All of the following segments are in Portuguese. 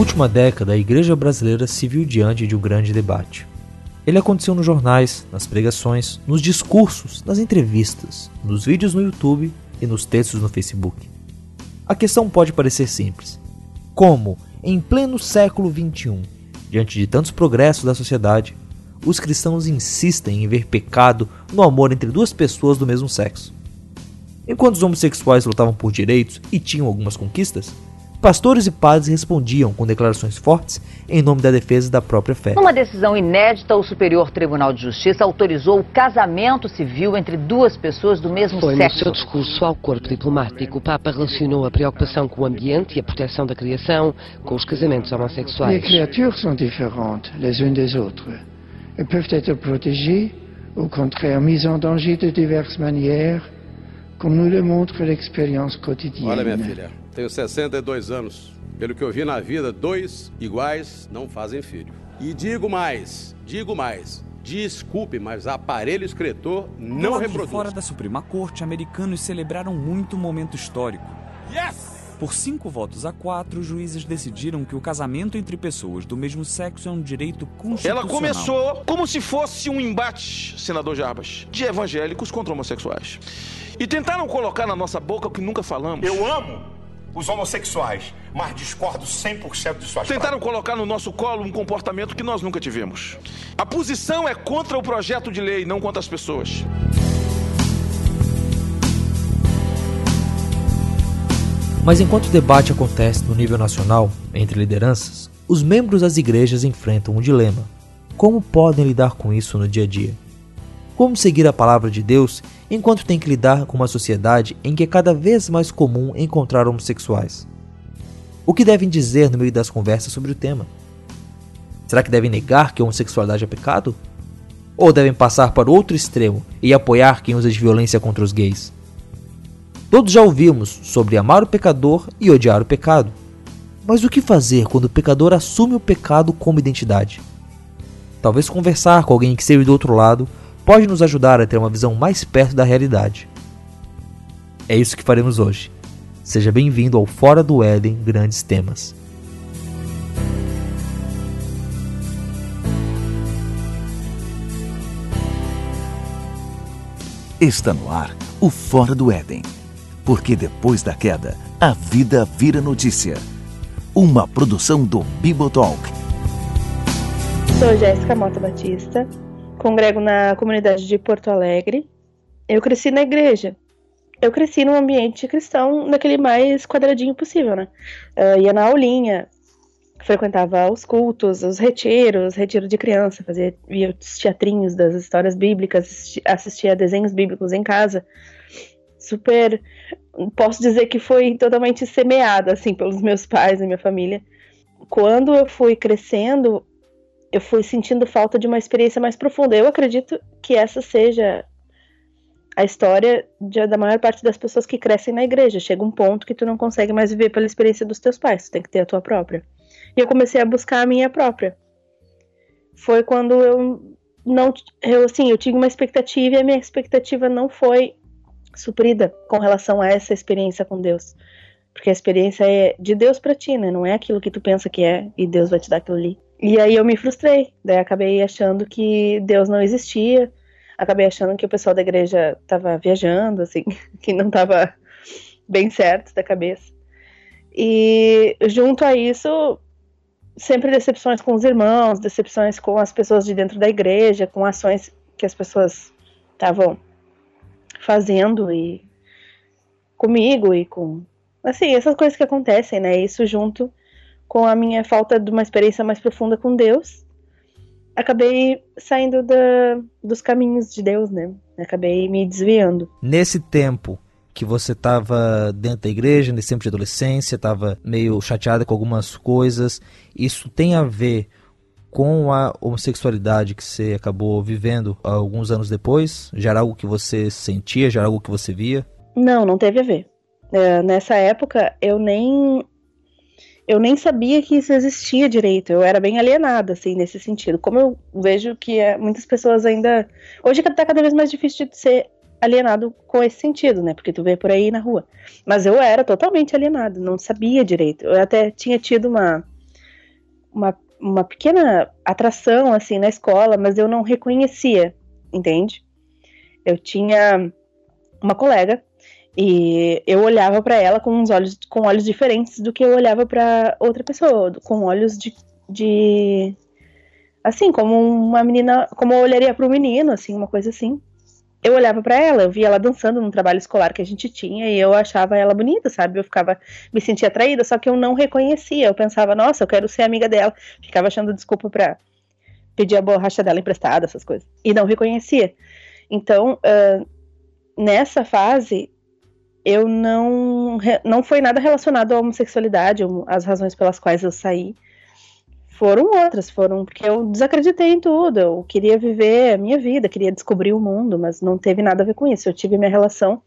última década, a igreja brasileira se viu diante de um grande debate. Ele aconteceu nos jornais, nas pregações, nos discursos, nas entrevistas, nos vídeos no YouTube e nos textos no Facebook. A questão pode parecer simples. Como, em pleno século XXI, diante de tantos progressos da sociedade, os cristãos insistem em ver pecado no amor entre duas pessoas do mesmo sexo? Enquanto os homossexuais lutavam por direitos e tinham algumas conquistas, Pastores e padres respondiam com declarações fortes em nome da defesa da própria fé. Numa decisão inédita, o Superior Tribunal de Justiça autorizou o casamento civil entre duas pessoas do mesmo Foi sexo. no seu discurso ao corpo diplomático, o Papa relacionou a preocupação com o ambiente e a proteção da criação com os casamentos homossexuais. créatures sont différentes les unes des autres. Elles peuvent être protégées, au contraire mises en danger de diverses manières, comme nous le montre l'expérience quotidienne. Olha, minha filha, tenho 62 anos. Pelo que eu vi na vida, dois iguais não fazem filho. E digo mais, digo mais. Desculpe, mas aparelho escritor não lado de reproduz. fora da Suprema Corte, americanos celebraram muito o momento histórico. Por cinco votos a quatro, os juízes decidiram que o casamento entre pessoas do mesmo sexo é um direito constitucional. Ela começou como se fosse um embate, senador Jarbas, de evangélicos contra homossexuais. E tentaram colocar na nossa boca o que nunca falamos. Eu amo os homossexuais, mas discordo 100% de suas Tentaram colocar no nosso colo um comportamento que nós nunca tivemos. A posição é contra o projeto de lei, não contra as pessoas. Mas enquanto o debate acontece no nível nacional, entre lideranças, os membros das igrejas enfrentam um dilema. Como podem lidar com isso no dia a dia? Como seguir a palavra de Deus enquanto tem que lidar com uma sociedade em que é cada vez mais comum encontrar homossexuais? O que devem dizer no meio das conversas sobre o tema? Será que devem negar que a homossexualidade é pecado? Ou devem passar para outro extremo e apoiar quem usa de violência contra os gays? Todos já ouvimos sobre amar o pecador e odiar o pecado. Mas o que fazer quando o pecador assume o pecado como identidade? Talvez conversar com alguém que esteve do outro lado pode nos ajudar a ter uma visão mais perto da realidade. É isso que faremos hoje. Seja bem-vindo ao Fora do Éden Grandes Temas. Está no ar o Fora do Éden. Porque depois da queda, a vida vira notícia. Uma produção do Bibotalk. Sou Jéssica Mota Batista, congrego na comunidade de Porto Alegre. Eu cresci na igreja. Eu cresci num ambiente cristão, naquele mais quadradinho possível, né? Eu ia na aulinha, frequentava os cultos, os retiros, retiro de criança, fazia via os teatrinhos das histórias bíblicas, assisti- assistia desenhos bíblicos em casa. Super, posso dizer que foi totalmente semeada assim pelos meus pais e minha família. Quando eu fui crescendo, eu fui sentindo falta de uma experiência mais profunda. Eu acredito que essa seja a história de- da maior parte das pessoas que crescem na igreja. Chega um ponto que tu não consegue mais viver pela experiência dos teus pais, tu tem que ter a tua própria. E eu comecei a buscar a minha própria. Foi quando eu não, eu assim, eu tinha uma expectativa e a minha expectativa não foi suprida com relação a essa experiência com Deus. Porque a experiência é de Deus pra ti, né? Não é aquilo que tu pensa que é e Deus vai te dar aquilo ali. E aí eu me frustrei. Daí acabei achando que Deus não existia. Acabei achando que o pessoal da igreja tava viajando, assim, que não tava bem certo da cabeça. E junto a isso, sempre decepções com os irmãos, decepções com as pessoas de dentro da igreja, com ações que as pessoas estavam fazendo e comigo e com assim, essas coisas que acontecem, né? Isso junto com a minha falta de uma experiência mais profunda com Deus, acabei saindo da, dos caminhos de Deus, né? Acabei me desviando. Nesse tempo que você estava dentro da igreja, nesse tempo de adolescência, estava meio chateada com algumas coisas, isso tem a ver com a homossexualidade que você acabou vivendo alguns anos depois? Já era algo que você sentia, já era algo que você via? Não, não teve a ver. É, nessa época, eu nem eu nem sabia que isso existia direito. Eu era bem alienada, assim, nesse sentido. Como eu vejo que é, muitas pessoas ainda. Hoje tá cada vez mais difícil de ser alienado com esse sentido, né? Porque tu vê por aí na rua. Mas eu era totalmente alienado, não sabia direito. Eu até tinha tido uma uma, uma pequena atração, assim, na escola, mas eu não reconhecia, entende? Eu tinha uma colega e eu olhava para ela com uns olhos com olhos diferentes do que eu olhava para outra pessoa, com olhos de, de assim, como uma menina, como eu olharia para um menino, assim, uma coisa assim. Eu olhava para ela, eu via ela dançando num trabalho escolar que a gente tinha e eu achava ela bonita, sabe? Eu ficava, me sentia atraída, só que eu não reconhecia. Eu pensava, nossa, eu quero ser amiga dela. Ficava achando desculpa para pedir a borracha dela emprestada, essas coisas. E não reconhecia. Então, uh, nessa fase, eu não não foi nada relacionado à homossexualidade, as razões pelas quais eu saí foram outras, foram porque eu desacreditei em tudo, eu queria viver a minha vida, queria descobrir o mundo, mas não teve nada a ver com isso. Eu tive minha relação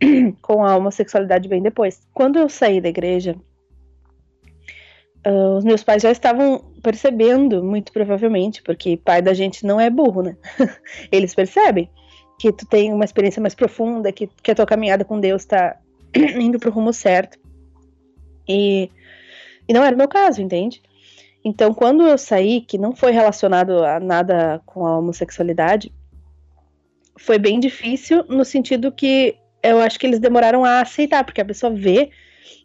com a homossexualidade bem depois. Quando eu saí da igreja, uh, os meus pais já estavam percebendo, muito provavelmente, porque pai da gente não é burro, né? Eles percebem que tu tem uma experiência mais profunda, que, que a tua caminhada com Deus está indo pro rumo certo. E, e não era o meu caso, entende? Então, quando eu saí, que não foi relacionado a nada com a homossexualidade, foi bem difícil no sentido que eu acho que eles demoraram a aceitar, porque a pessoa vê,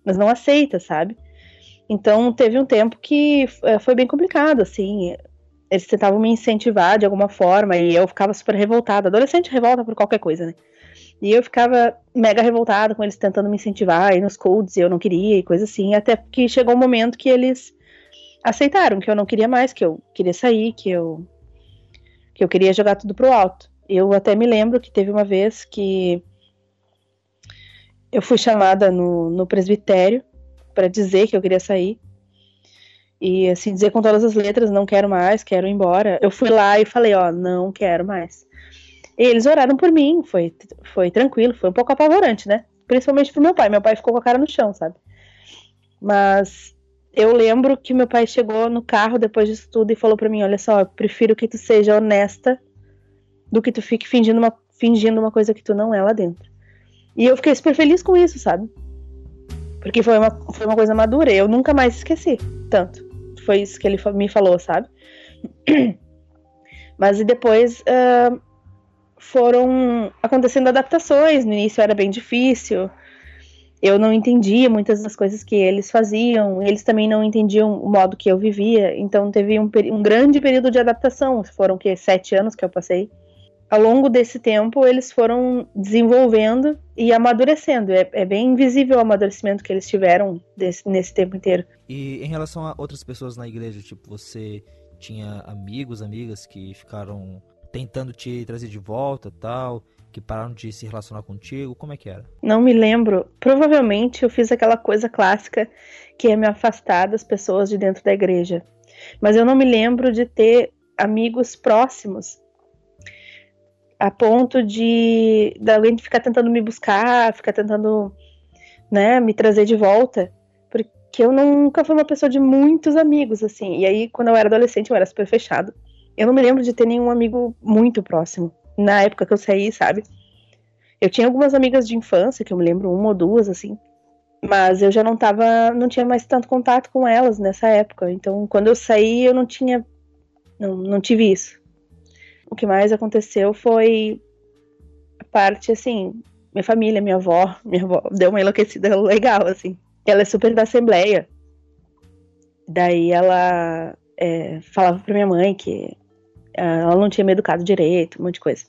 mas não aceita, sabe? Então, teve um tempo que eh, foi bem complicado, assim eles tentavam me incentivar de alguma forma e eu ficava super revoltada. Adolescente revolta por qualquer coisa, né? E eu ficava mega revoltada com eles tentando me incentivar aí nos codes e eu não queria e coisa assim. Até que chegou um momento que eles aceitaram que eu não queria mais, que eu queria sair, que eu que eu queria jogar tudo pro alto. Eu até me lembro que teve uma vez que eu fui chamada no, no presbitério para dizer que eu queria sair e assim, dizer com todas as letras, não quero mais, quero ir embora. Eu fui lá e falei, ó, não quero mais. E eles oraram por mim, foi, foi tranquilo, foi um pouco apavorante, né? Principalmente pro meu pai. Meu pai ficou com a cara no chão, sabe? Mas eu lembro que meu pai chegou no carro depois disso tudo e falou para mim: Olha só, eu prefiro que tu seja honesta do que tu fique fingindo uma, fingindo uma coisa que tu não é lá dentro. E eu fiquei super feliz com isso, sabe? Porque foi uma, foi uma coisa madura. Eu nunca mais esqueci tanto foi isso que ele me falou, sabe? Mas e depois uh, foram acontecendo adaptações. No início era bem difícil. Eu não entendia muitas das coisas que eles faziam. Eles também não entendiam o modo que eu vivia. Então teve um, um grande período de adaptação. Foram que sete anos que eu passei ao longo desse tempo, eles foram desenvolvendo e amadurecendo. É, é bem invisível o amadurecimento que eles tiveram desse, nesse tempo inteiro. E em relação a outras pessoas na igreja, tipo, você tinha amigos, amigas que ficaram tentando te trazer de volta tal, que pararam de se relacionar contigo? Como é que era? Não me lembro. Provavelmente eu fiz aquela coisa clássica que é me afastar das pessoas de dentro da igreja. Mas eu não me lembro de ter amigos próximos a ponto de, de alguém ficar tentando me buscar, ficar tentando, né, me trazer de volta, porque eu nunca fui uma pessoa de muitos amigos, assim, e aí quando eu era adolescente eu era super fechado. Eu não me lembro de ter nenhum amigo muito próximo, na época que eu saí, sabe? Eu tinha algumas amigas de infância, que eu me lembro uma ou duas, assim, mas eu já não tava, não tinha mais tanto contato com elas nessa época, então quando eu saí eu não tinha, não, não tive isso o que mais aconteceu foi a parte, assim, minha família, minha avó, minha avó deu uma enlouquecida legal, assim. Ela é super da Assembleia. Daí ela é, falava pra minha mãe que ah, ela não tinha me educado direito, um monte de coisa.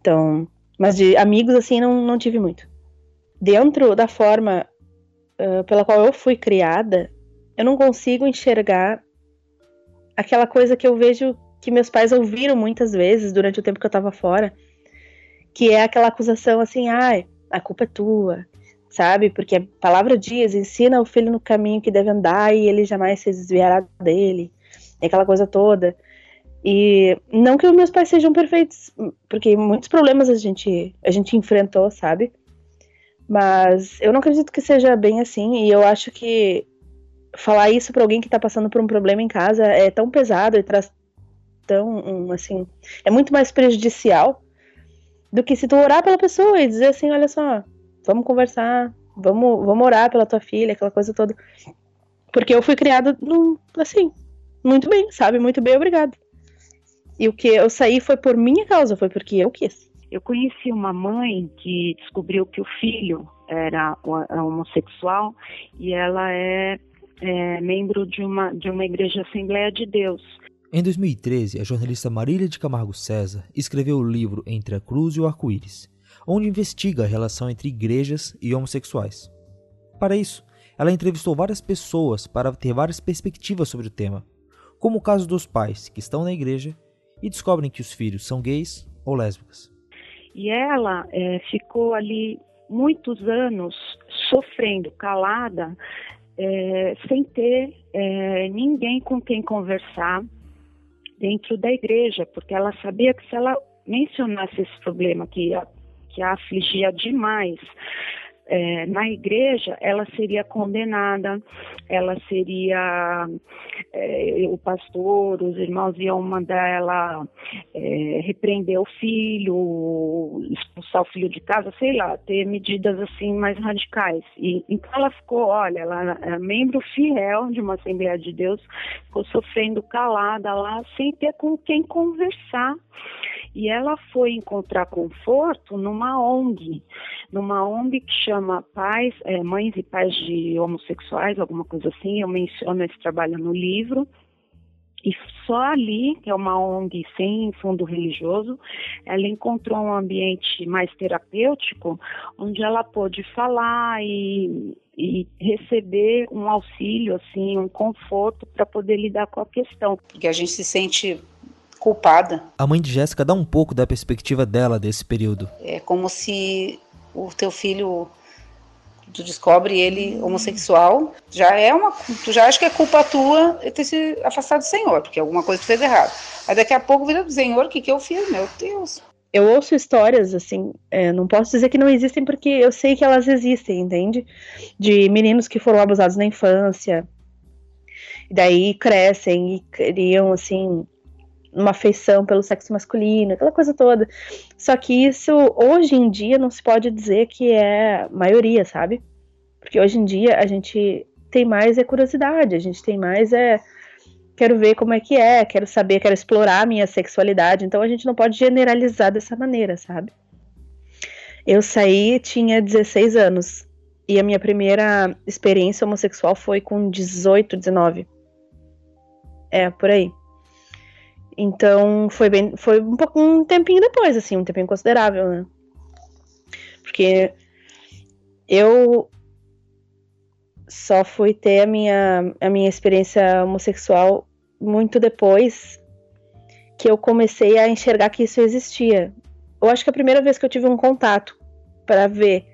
Então, mas de amigos, assim, não, não tive muito. Dentro da forma uh, pela qual eu fui criada, eu não consigo enxergar aquela coisa que eu vejo que meus pais ouviram muitas vezes durante o tempo que eu tava fora, que é aquela acusação assim, ai, ah, a culpa é tua, sabe? Porque a palavra diz, ensina o filho no caminho que deve andar e ele jamais se desviará dele, e aquela coisa toda. E não que os meus pais sejam perfeitos, porque muitos problemas a gente a gente enfrentou, sabe? Mas eu não acredito que seja bem assim, e eu acho que falar isso para alguém que tá passando por um problema em casa é tão pesado e traz tão, assim, é muito mais prejudicial do que se tu orar pela pessoa e dizer assim, olha só, vamos conversar, vamos, vamos orar pela tua filha, aquela coisa toda. Porque eu fui criada assim, muito bem, sabe? Muito bem, obrigado. E o que eu saí foi por minha causa, foi porque eu quis. Eu conheci uma mãe que descobriu que o filho era homossexual e ela é, é membro de uma, de uma igreja Assembleia de Deus. Em 2013, a jornalista Marília de Camargo César escreveu o livro Entre a Cruz e o Arco-Íris, onde investiga a relação entre igrejas e homossexuais. Para isso, ela entrevistou várias pessoas para ter várias perspectivas sobre o tema, como o caso dos pais que estão na igreja e descobrem que os filhos são gays ou lésbicas. E ela é, ficou ali muitos anos sofrendo, calada, é, sem ter é, ninguém com quem conversar dentro da igreja, porque ela sabia que se ela mencionasse esse problema que a, que a afligia demais, é, na igreja, ela seria condenada, ela seria. É, o pastor, os irmãos iam mandar ela é, repreender o filho, expulsar o filho de casa, sei lá, ter medidas assim mais radicais. E, então ela ficou, olha, ela é membro fiel de uma Assembleia de Deus, ficou sofrendo calada lá, sem ter com quem conversar. E ela foi encontrar conforto numa ONG, numa ONG que chama Pais, é, Mães e Pais de Homossexuais, alguma coisa assim. Eu menciono esse trabalho no livro. E só ali, que é uma ONG sem fundo religioso, ela encontrou um ambiente mais terapêutico, onde ela pôde falar e, e receber um auxílio, assim, um conforto para poder lidar com a questão. Porque a gente se sente culpada. A mãe de Jéssica dá um pouco da perspectiva dela desse período. É como se o teu filho tu descobre ele homossexual, já é uma, tu já acha que é culpa tua ter se afastado do Senhor, porque alguma coisa tu fez errado. Aí daqui a pouco vira do Senhor, o que que eu fiz, meu Deus? Eu ouço histórias, assim, é, não posso dizer que não existem, porque eu sei que elas existem, entende? De meninos que foram abusados na infância, e daí crescem e criam, assim, uma afeição pelo sexo masculino, aquela coisa toda. Só que isso hoje em dia não se pode dizer que é maioria, sabe? Porque hoje em dia a gente tem mais é curiosidade, a gente tem mais é quero ver como é que é, quero saber, quero explorar a minha sexualidade. Então a gente não pode generalizar dessa maneira, sabe? Eu saí, tinha 16 anos. E a minha primeira experiência homossexual foi com 18, 19. É, por aí. Então foi bem, foi um pouco um tempinho depois, assim, um tempinho considerável, né? Porque eu só fui ter a minha, a minha experiência homossexual muito depois que eu comecei a enxergar que isso existia. Eu acho que a primeira vez que eu tive um contato para ver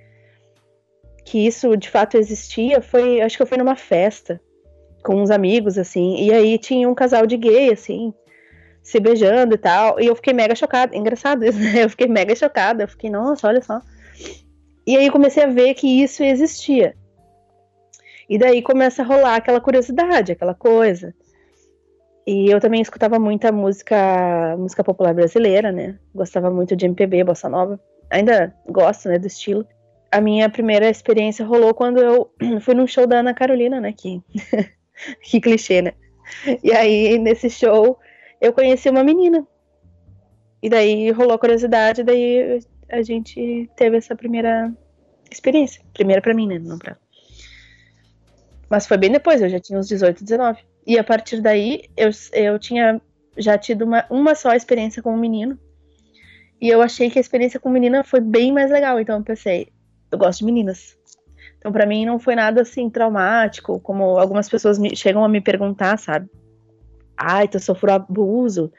que isso de fato existia foi, acho que eu fui numa festa com uns amigos assim, e aí tinha um casal de gay assim, se beijando e tal. E eu fiquei mega chocada. Engraçado isso, né? Eu fiquei mega chocada. Eu fiquei, nossa, olha só. E aí comecei a ver que isso existia. E daí começa a rolar aquela curiosidade, aquela coisa. E eu também escutava muita música, música popular brasileira, né? Gostava muito de MPB, bossa nova. Ainda gosto, né, do estilo. A minha primeira experiência rolou quando eu fui num show da Ana Carolina, né? Que, que clichê, né? E aí, nesse show, eu conheci uma menina. E daí rolou a curiosidade, daí a gente teve essa primeira experiência. Primeira para mim, né? Não pra... Mas foi bem depois, eu já tinha uns 18, 19. E a partir daí, eu, eu tinha já tido uma, uma só experiência com um menino. E eu achei que a experiência com menina foi bem mais legal. Então eu pensei, eu gosto de meninas. Então para mim não foi nada assim traumático, como algumas pessoas me, chegam a me perguntar, sabe? Ai, tu sofreu abuso,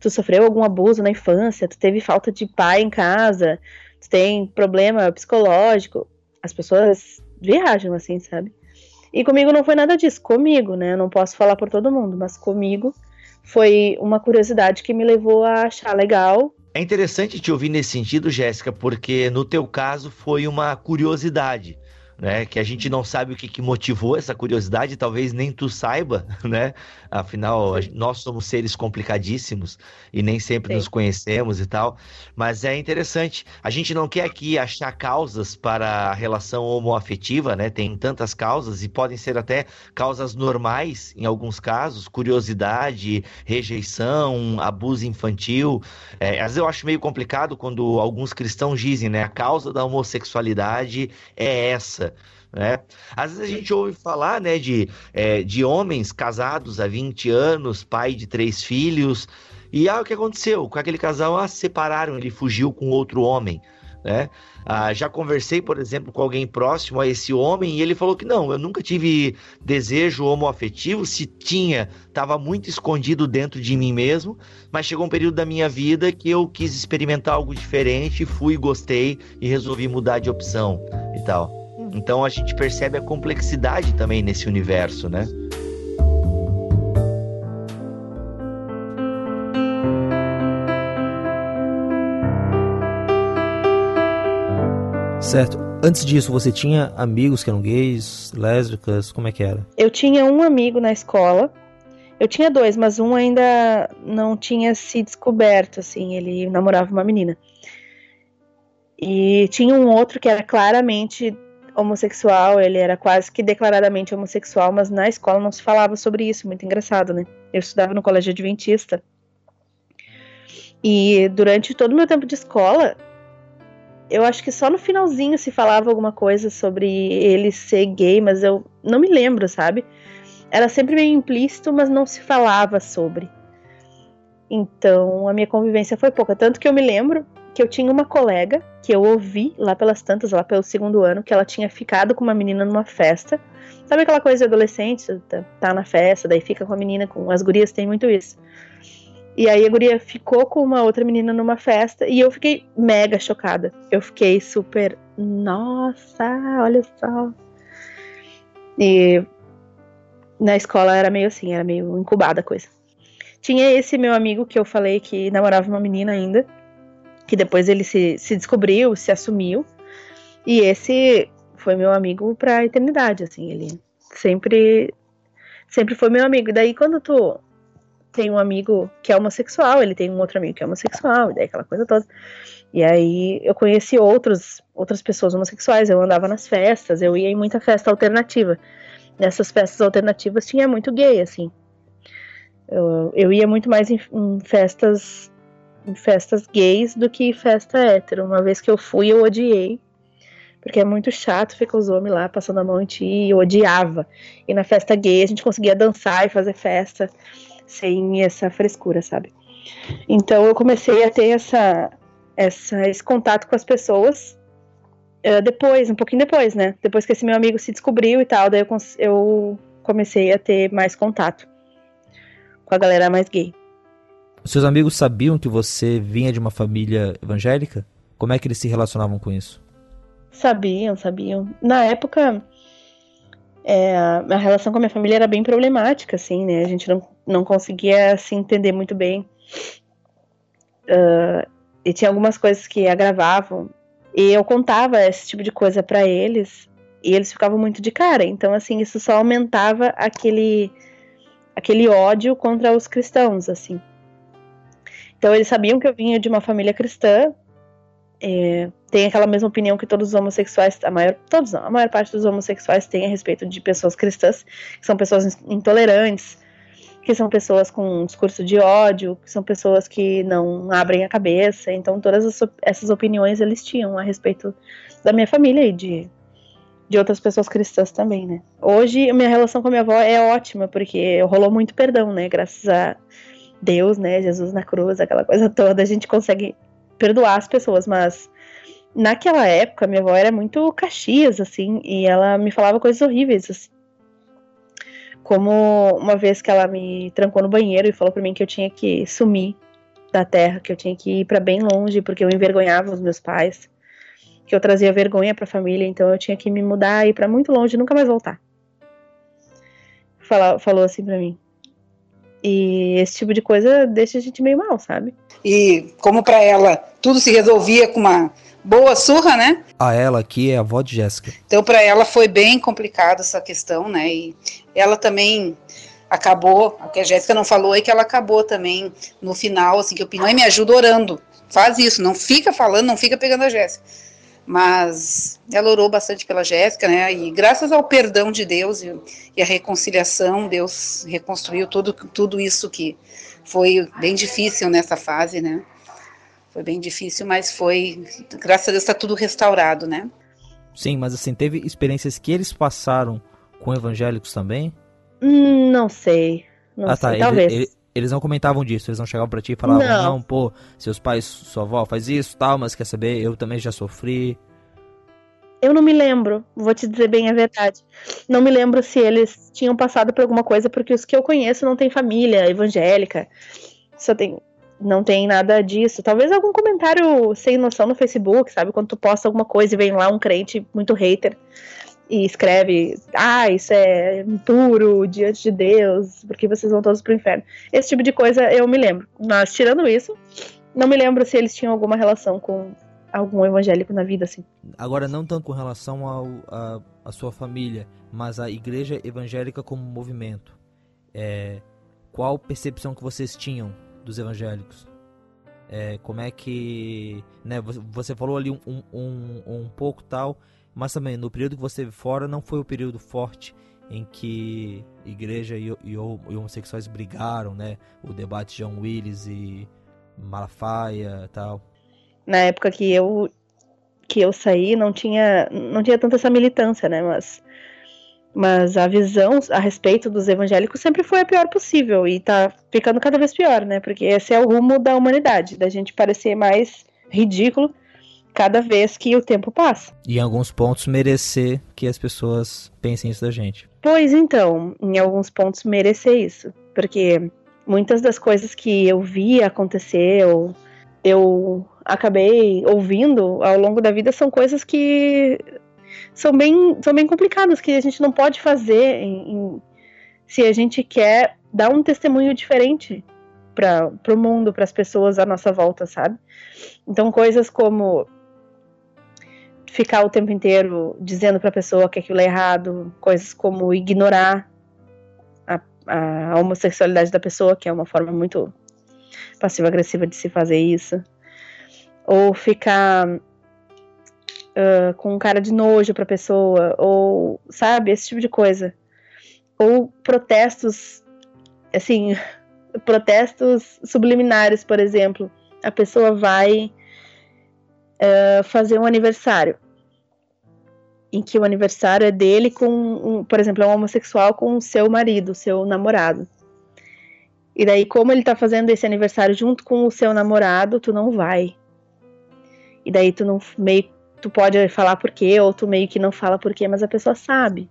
tu sofreu algum abuso na infância, tu teve falta de pai em casa, tu tem problema psicológico. As pessoas viajam assim, sabe? E comigo não foi nada disso, comigo, né? Eu não posso falar por todo mundo, mas comigo foi uma curiosidade que me levou a achar legal. É interessante te ouvir nesse sentido, Jéssica, porque no teu caso foi uma curiosidade né? Que a gente não sabe o que, que motivou essa curiosidade, talvez nem tu saiba, né? Afinal, nós somos seres complicadíssimos e nem sempre Sim. nos conhecemos e tal. Mas é interessante. A gente não quer aqui achar causas para a relação homoafetiva, né? Tem tantas causas e podem ser até causas normais em alguns casos, curiosidade, rejeição, abuso infantil. É, às vezes eu acho meio complicado quando alguns cristãos dizem, né? A causa da homossexualidade é essa. Né? Às vezes a gente ouve falar né, de, é, de homens casados há 20 anos, pai de três filhos, e ah, o que aconteceu? Com aquele casal, ah, se separaram, ele fugiu com outro homem. Né? Ah, já conversei, por exemplo, com alguém próximo a esse homem e ele falou que não, eu nunca tive desejo homoafetivo, se tinha, estava muito escondido dentro de mim mesmo, mas chegou um período da minha vida que eu quis experimentar algo diferente, fui, gostei e resolvi mudar de opção e tal. Então a gente percebe a complexidade também nesse universo, né? Certo. Antes disso, você tinha amigos que eram gays, lésbicas? Como é que era? Eu tinha um amigo na escola. Eu tinha dois, mas um ainda não tinha se descoberto, assim. Ele namorava uma menina. E tinha um outro que era claramente homossexual, ele era quase que declaradamente homossexual, mas na escola não se falava sobre isso, muito engraçado, né? Eu estudava no colégio adventista. E durante todo o meu tempo de escola, eu acho que só no finalzinho se falava alguma coisa sobre ele ser gay, mas eu não me lembro, sabe? Era sempre meio implícito, mas não se falava sobre. Então a minha convivência foi pouca. Tanto que eu me lembro que eu tinha uma colega que eu ouvi lá pelas tantas, lá pelo segundo ano, que ela tinha ficado com uma menina numa festa. Sabe aquela coisa de adolescente, tá, tá na festa, daí fica com a menina, com as gurias tem muito isso. E aí a guria ficou com uma outra menina numa festa e eu fiquei mega chocada. Eu fiquei super, nossa, olha só. E na escola era meio assim, era meio incubada a coisa. Tinha esse meu amigo que eu falei que namorava uma menina ainda que depois ele se, se descobriu, se assumiu. E esse foi meu amigo pra eternidade, assim, ele sempre sempre foi meu amigo. E daí quando tu tem um amigo que é homossexual, ele tem um outro amigo que é homossexual, e daí aquela coisa toda. E aí eu conheci outros, outras pessoas homossexuais, eu andava nas festas, eu ia em muita festa alternativa. Nessas festas alternativas tinha muito gay, assim. Eu, eu ia muito mais em, em festas festas gays do que festa hétero. Uma vez que eu fui, eu odiei. Porque é muito chato ficar os homens lá passando a mão em ti e eu odiava. E na festa gay a gente conseguia dançar e fazer festa sem essa frescura, sabe? Então eu comecei a ter essa, essa, esse contato com as pessoas uh, depois, um pouquinho depois, né? Depois que esse meu amigo se descobriu e tal, daí eu, eu comecei a ter mais contato com a galera mais gay. Seus amigos sabiam que você vinha de uma família evangélica? Como é que eles se relacionavam com isso? Sabiam, sabiam. Na época, é, a relação com a minha família era bem problemática, assim, né? A gente não, não conseguia se entender muito bem. Uh, e tinha algumas coisas que agravavam. E eu contava esse tipo de coisa para eles e eles ficavam muito de cara. Então, assim, isso só aumentava aquele, aquele ódio contra os cristãos, assim. Então eles sabiam que eu vinha de uma família cristã. É, tem aquela mesma opinião que todos os homossexuais, a maior, todos não, a maior parte dos homossexuais tem a respeito de pessoas cristãs, que são pessoas intolerantes, que são pessoas com um discurso de ódio, que são pessoas que não abrem a cabeça. Então todas as, essas opiniões eles tinham a respeito da minha família e de de outras pessoas cristãs também, né? Hoje, minha relação com a minha avó é ótima, porque rolou muito perdão, né? Graças a Deus, né, Jesus na cruz, aquela coisa toda, a gente consegue perdoar as pessoas, mas naquela época minha avó era muito caxias, assim, e ela me falava coisas horríveis, assim. Como uma vez que ela me trancou no banheiro e falou para mim que eu tinha que sumir da terra, que eu tinha que ir para bem longe porque eu envergonhava os meus pais, que eu trazia vergonha para a família, então eu tinha que me mudar e ir para muito longe nunca mais voltar. Fala, falou assim para mim. E esse tipo de coisa deixa a gente meio mal, sabe? E como para ela tudo se resolvia com uma boa surra, né? A ela aqui é a avó de Jéssica. Então para ela foi bem complicado essa questão, né? E ela também acabou, o que a Jéssica não falou é que ela acabou também no final, assim, que eu pedi, mãe, me ajuda orando. Faz isso, não fica falando, não fica pegando a Jéssica. Mas ela orou bastante pela Jéssica, né? E graças ao perdão de Deus e, e a reconciliação, Deus reconstruiu tudo, tudo isso que foi bem difícil nessa fase, né? Foi bem difícil, mas foi, graças a Deus, está tudo restaurado, né? Sim, mas assim, teve experiências que eles passaram com evangélicos também? Hum, não sei. Não ah, tá. sei, talvez. Eles, eles não comentavam disso, eles não chegavam pra ti e falavam, não. não, pô, seus pais, sua avó faz isso, tal, mas quer saber, eu também já sofri. Eu não me lembro, vou te dizer bem a verdade. Não me lembro se eles tinham passado por alguma coisa, porque os que eu conheço não têm família evangélica. Só tem não tem nada disso. Talvez algum comentário sem noção no Facebook, sabe? Quando tu posta alguma coisa e vem lá um crente muito hater e escreve: Ah, isso é impuro diante de Deus, porque vocês vão todos pro inferno. Esse tipo de coisa eu me lembro. Mas, tirando isso, não me lembro se eles tinham alguma relação com algum evangélico na vida, assim. Agora, não tanto com relação ao, a, a sua família, mas a igreja evangélica como movimento. É, qual percepção que vocês tinham dos evangélicos? É, como é que. Né, você falou ali um, um, um, pouco tal, mas também no período que você fora não foi o período forte em que igreja e, e, e homossexuais brigaram, né? O debate de John Willis e Malafaia tal. Na época que eu que eu saí não tinha não tinha tanta essa militância, né? Mas mas a visão a respeito dos evangélicos sempre foi a pior possível e tá ficando cada vez pior, né? Porque esse é o rumo da humanidade, da gente parecer mais ridículo cada vez que o tempo passa. E em alguns pontos merecer que as pessoas pensem isso da gente. Pois então, em alguns pontos merecer isso, porque muitas das coisas que eu vi acontecer, eu, eu acabei ouvindo ao longo da vida são coisas que são bem, são bem complicadas, que a gente não pode fazer em, em, se a gente quer dar um testemunho diferente para o mundo, para as pessoas à nossa volta, sabe? Então, coisas como ficar o tempo inteiro dizendo para a pessoa que aquilo é errado, coisas como ignorar a, a homossexualidade da pessoa, que é uma forma muito passiva-agressiva de se fazer isso, ou ficar uh, com cara de nojo pra pessoa, ou, sabe, esse tipo de coisa. Ou protestos, assim, protestos subliminares, por exemplo. A pessoa vai uh, fazer um aniversário. Em que o aniversário é dele com, um, por exemplo, é um homossexual com o seu marido, seu namorado. E daí, como ele tá fazendo esse aniversário junto com o seu namorado, tu não vai. E daí tu não meio tu pode falar por quê, ou tu meio que não fala por quê, mas a pessoa sabe.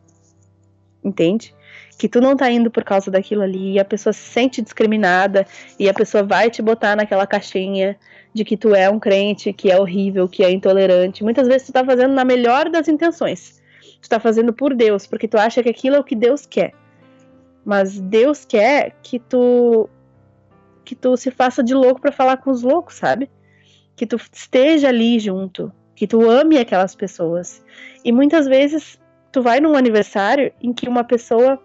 Entende? Que tu não tá indo por causa daquilo ali, e a pessoa se sente discriminada, e a pessoa vai te botar naquela caixinha de que tu é um crente, que é horrível, que é intolerante. Muitas vezes tu tá fazendo na melhor das intenções. Tu tá fazendo por Deus, porque tu acha que aquilo é o que Deus quer. Mas Deus quer que tu que tu se faça de louco para falar com os loucos, sabe? Que tu esteja ali junto, que tu ame aquelas pessoas. E muitas vezes tu vai num aniversário em que uma pessoa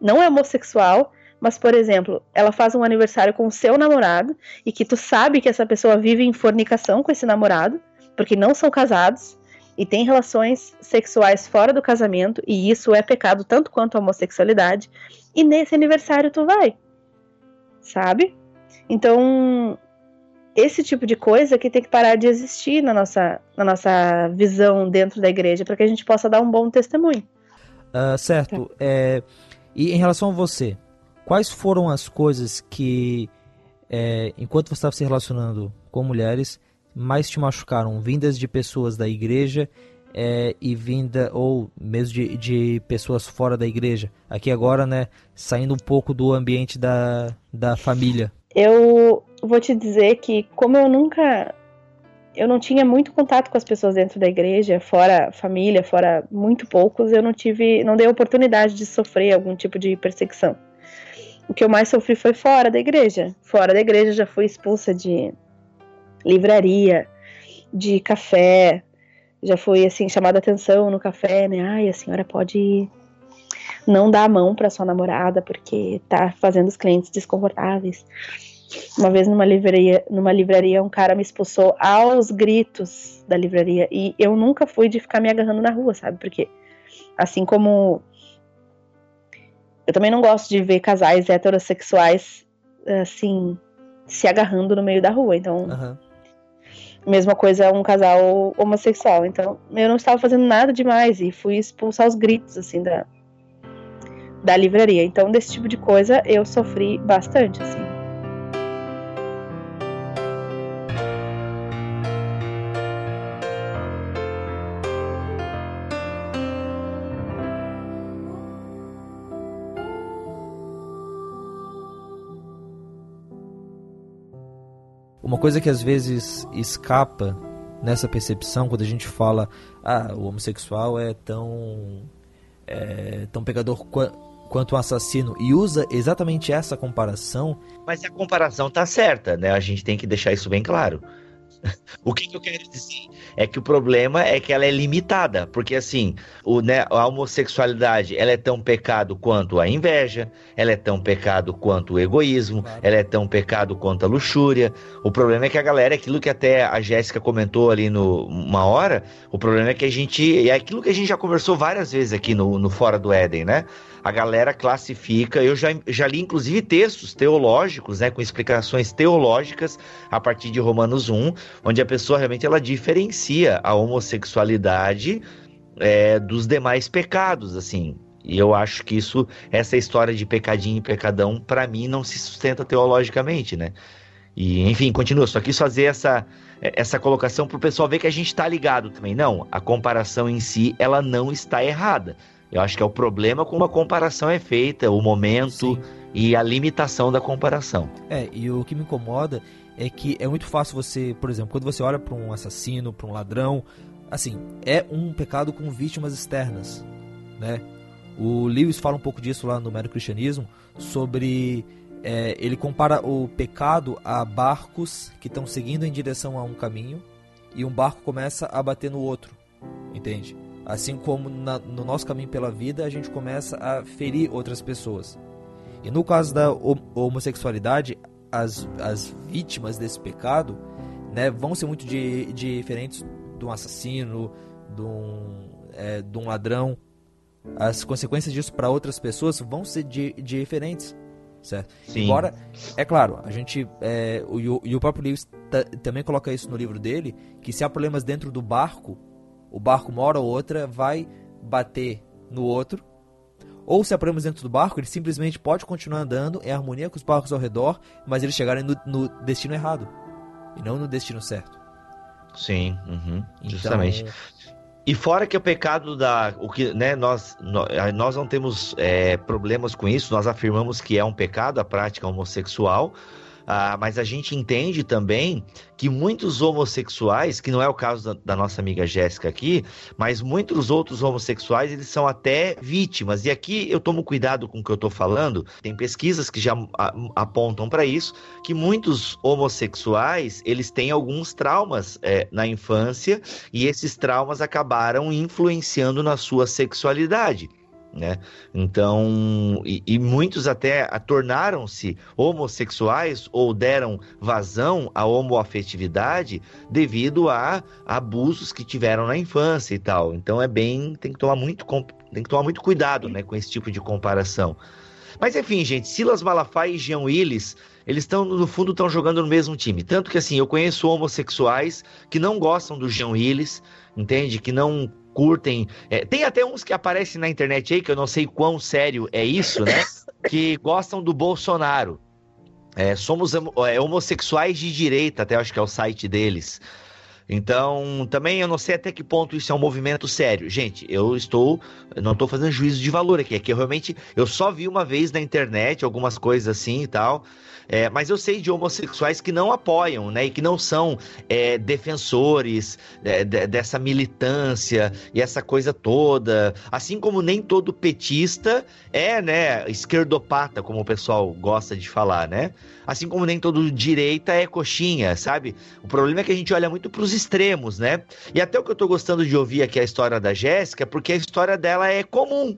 não é homossexual, mas por exemplo, ela faz um aniversário com o seu namorado e que tu sabe que essa pessoa vive em fornicação com esse namorado, porque não são casados e tem relações sexuais fora do casamento e isso é pecado tanto quanto a homossexualidade. E nesse aniversário tu vai. Sabe? Então, esse tipo de coisa que tem que parar de existir na nossa, na nossa visão dentro da igreja, para que a gente possa dar um bom testemunho. Uh, certo. Tá. É, e em relação a você, quais foram as coisas que, é, enquanto você estava se relacionando com mulheres, mais te machucaram? Vindas de pessoas da igreja é, e vinda, ou mesmo de, de pessoas fora da igreja? Aqui agora, né, saindo um pouco do ambiente da, da família. Eu vou te dizer que, como eu nunca. Eu não tinha muito contato com as pessoas dentro da igreja, fora família, fora muito poucos, eu não tive. Não dei oportunidade de sofrer algum tipo de perseguição. O que eu mais sofri foi fora da igreja. Fora da igreja já fui expulsa de, livraria, de café. Já fui assim chamada atenção no café, né? Ai, a senhora pode não dar a mão para sua namorada porque tá fazendo os clientes desconfortáveis. Uma vez numa livraria, numa livraria, um cara me expulsou aos gritos da livraria e eu nunca fui de ficar me agarrando na rua, sabe? Porque assim como eu também não gosto de ver casais heterossexuais assim se agarrando no meio da rua, então uhum. mesma coisa um casal homossexual. Então eu não estava fazendo nada demais e fui expulsar os gritos assim da da livraria. Então desse tipo de coisa eu sofri bastante assim. Uma coisa que às vezes escapa nessa percepção quando a gente fala ah, o homossexual é tão é, tão pecador qu quanto um assassino e usa exatamente essa comparação. Mas a comparação tá certa, né? A gente tem que deixar isso bem claro. o que, que, eu quero dizer é que o problema é que ela é limitada, porque assim, o, né, a homossexualidade ela é tão pecado quanto a inveja, ela é tão pecado quanto o egoísmo, claro. ela é tão pecado quanto a luxúria. O problema é que a galera, aquilo que até a Jéssica comentou ali no uma hora, o problema é que a gente, é aquilo que a gente já conversou várias vezes aqui no, no Fora do Éden, né? A galera classifica. Eu já, já li, inclusive, textos teológicos, né, com explicações teológicas a partir de Romanos 1, onde a pessoa realmente ela diferencia a homossexualidade é, dos demais pecados, assim. E eu acho que isso, essa história de pecadinho e pecadão, para mim, não se sustenta teologicamente, né? E, enfim, continua. Só quis fazer essa, essa colocação para o pessoal ver que a gente está ligado também. Não, a comparação em si, ela não está errada. Eu acho que é o problema como a comparação é feita, o momento Sim. e a limitação da comparação. É, e o que me incomoda é que é muito fácil você, por exemplo, quando você olha para um assassino, para um ladrão, assim, é um pecado com vítimas externas, né? O Lewis fala um pouco disso lá no Mero Cristianismo, sobre é, ele compara o pecado a barcos que estão seguindo em direção a um caminho e um barco começa a bater no outro, entende? Assim como na, no nosso caminho pela vida, a gente começa a ferir outras pessoas. E no caso da homossexualidade, as, as vítimas desse pecado né, vão ser muito de, de diferentes de um assassino, de um, é, de um ladrão. As consequências disso para outras pessoas vão ser de, de diferentes. Certo? Sim. Embora, é claro, a gente. É, o, e o próprio Lewis também coloca isso no livro dele: que se há problemas dentro do barco, o barco uma hora ou outra vai bater no outro. Ou se apremos dentro do barco, ele simplesmente pode continuar andando em harmonia com os barcos ao redor, mas eles chegarem no, no destino errado e não no destino certo. Sim, uhum, então... justamente. E fora que o pecado da. O que, né, nós, nós não temos é, problemas com isso, nós afirmamos que é um pecado a prática homossexual, ah, mas a gente entende também que muitos homossexuais, que não é o caso da, da nossa amiga Jéssica aqui, mas muitos outros homossexuais, eles são até vítimas. E aqui eu tomo cuidado com o que eu estou falando. Tem pesquisas que já apontam para isso, que muitos homossexuais, eles têm alguns traumas é, na infância e esses traumas acabaram influenciando na sua sexualidade né? Então, e, e muitos até tornaram-se homossexuais ou deram vazão à homoafetividade devido a abusos que tiveram na infância e tal. Então é bem, tem que tomar muito, tem que tomar muito cuidado, né, com esse tipo de comparação. Mas enfim, gente, Silas Malafaia e Jean Willis, eles estão no fundo estão jogando no mesmo time. Tanto que assim, eu conheço homossexuais que não gostam do Jean Willis, entende? Que não curtem. É, tem até uns que aparecem na internet aí, que eu não sei quão sério é isso, né? Que gostam do Bolsonaro. É, somos é, homossexuais de direita, até acho que é o site deles. Então, também eu não sei até que ponto isso é um movimento sério. Gente, eu estou, não estou fazendo juízo de valor aqui, é que eu realmente, eu só vi uma vez na internet algumas coisas assim e tal, é, mas eu sei de homossexuais que não apoiam, né, e que não são é, defensores é, dessa militância e essa coisa toda, assim como nem todo petista é, né, esquerdopata, como o pessoal gosta de falar, né? Assim como nem todo direita é coxinha, sabe? O problema é que a gente olha muito para os extremos, né? E até o que eu tô gostando de ouvir aqui a história da Jéssica, porque a história dela é comum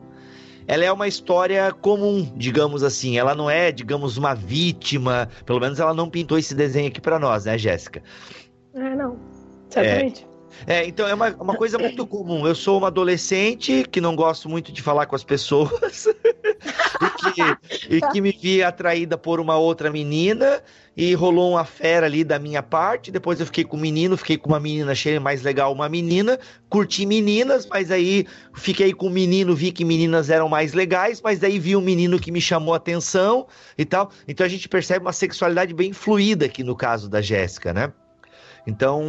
ela é uma história comum, digamos assim. Ela não é, digamos, uma vítima. Pelo menos ela não pintou esse desenho aqui para nós, né, Jéssica? Ah, não. Certamente. É, então é uma, uma coisa muito comum. Eu sou uma adolescente que não gosto muito de falar com as pessoas e, que, e que me vi atraída por uma outra menina e rolou uma fera ali da minha parte. Depois eu fiquei com um menino, fiquei com uma menina, achei mais legal uma menina, curti meninas, mas aí fiquei com um menino, vi que meninas eram mais legais, mas daí vi um menino que me chamou atenção e tal. Então a gente percebe uma sexualidade bem fluida aqui no caso da Jéssica, né? Então,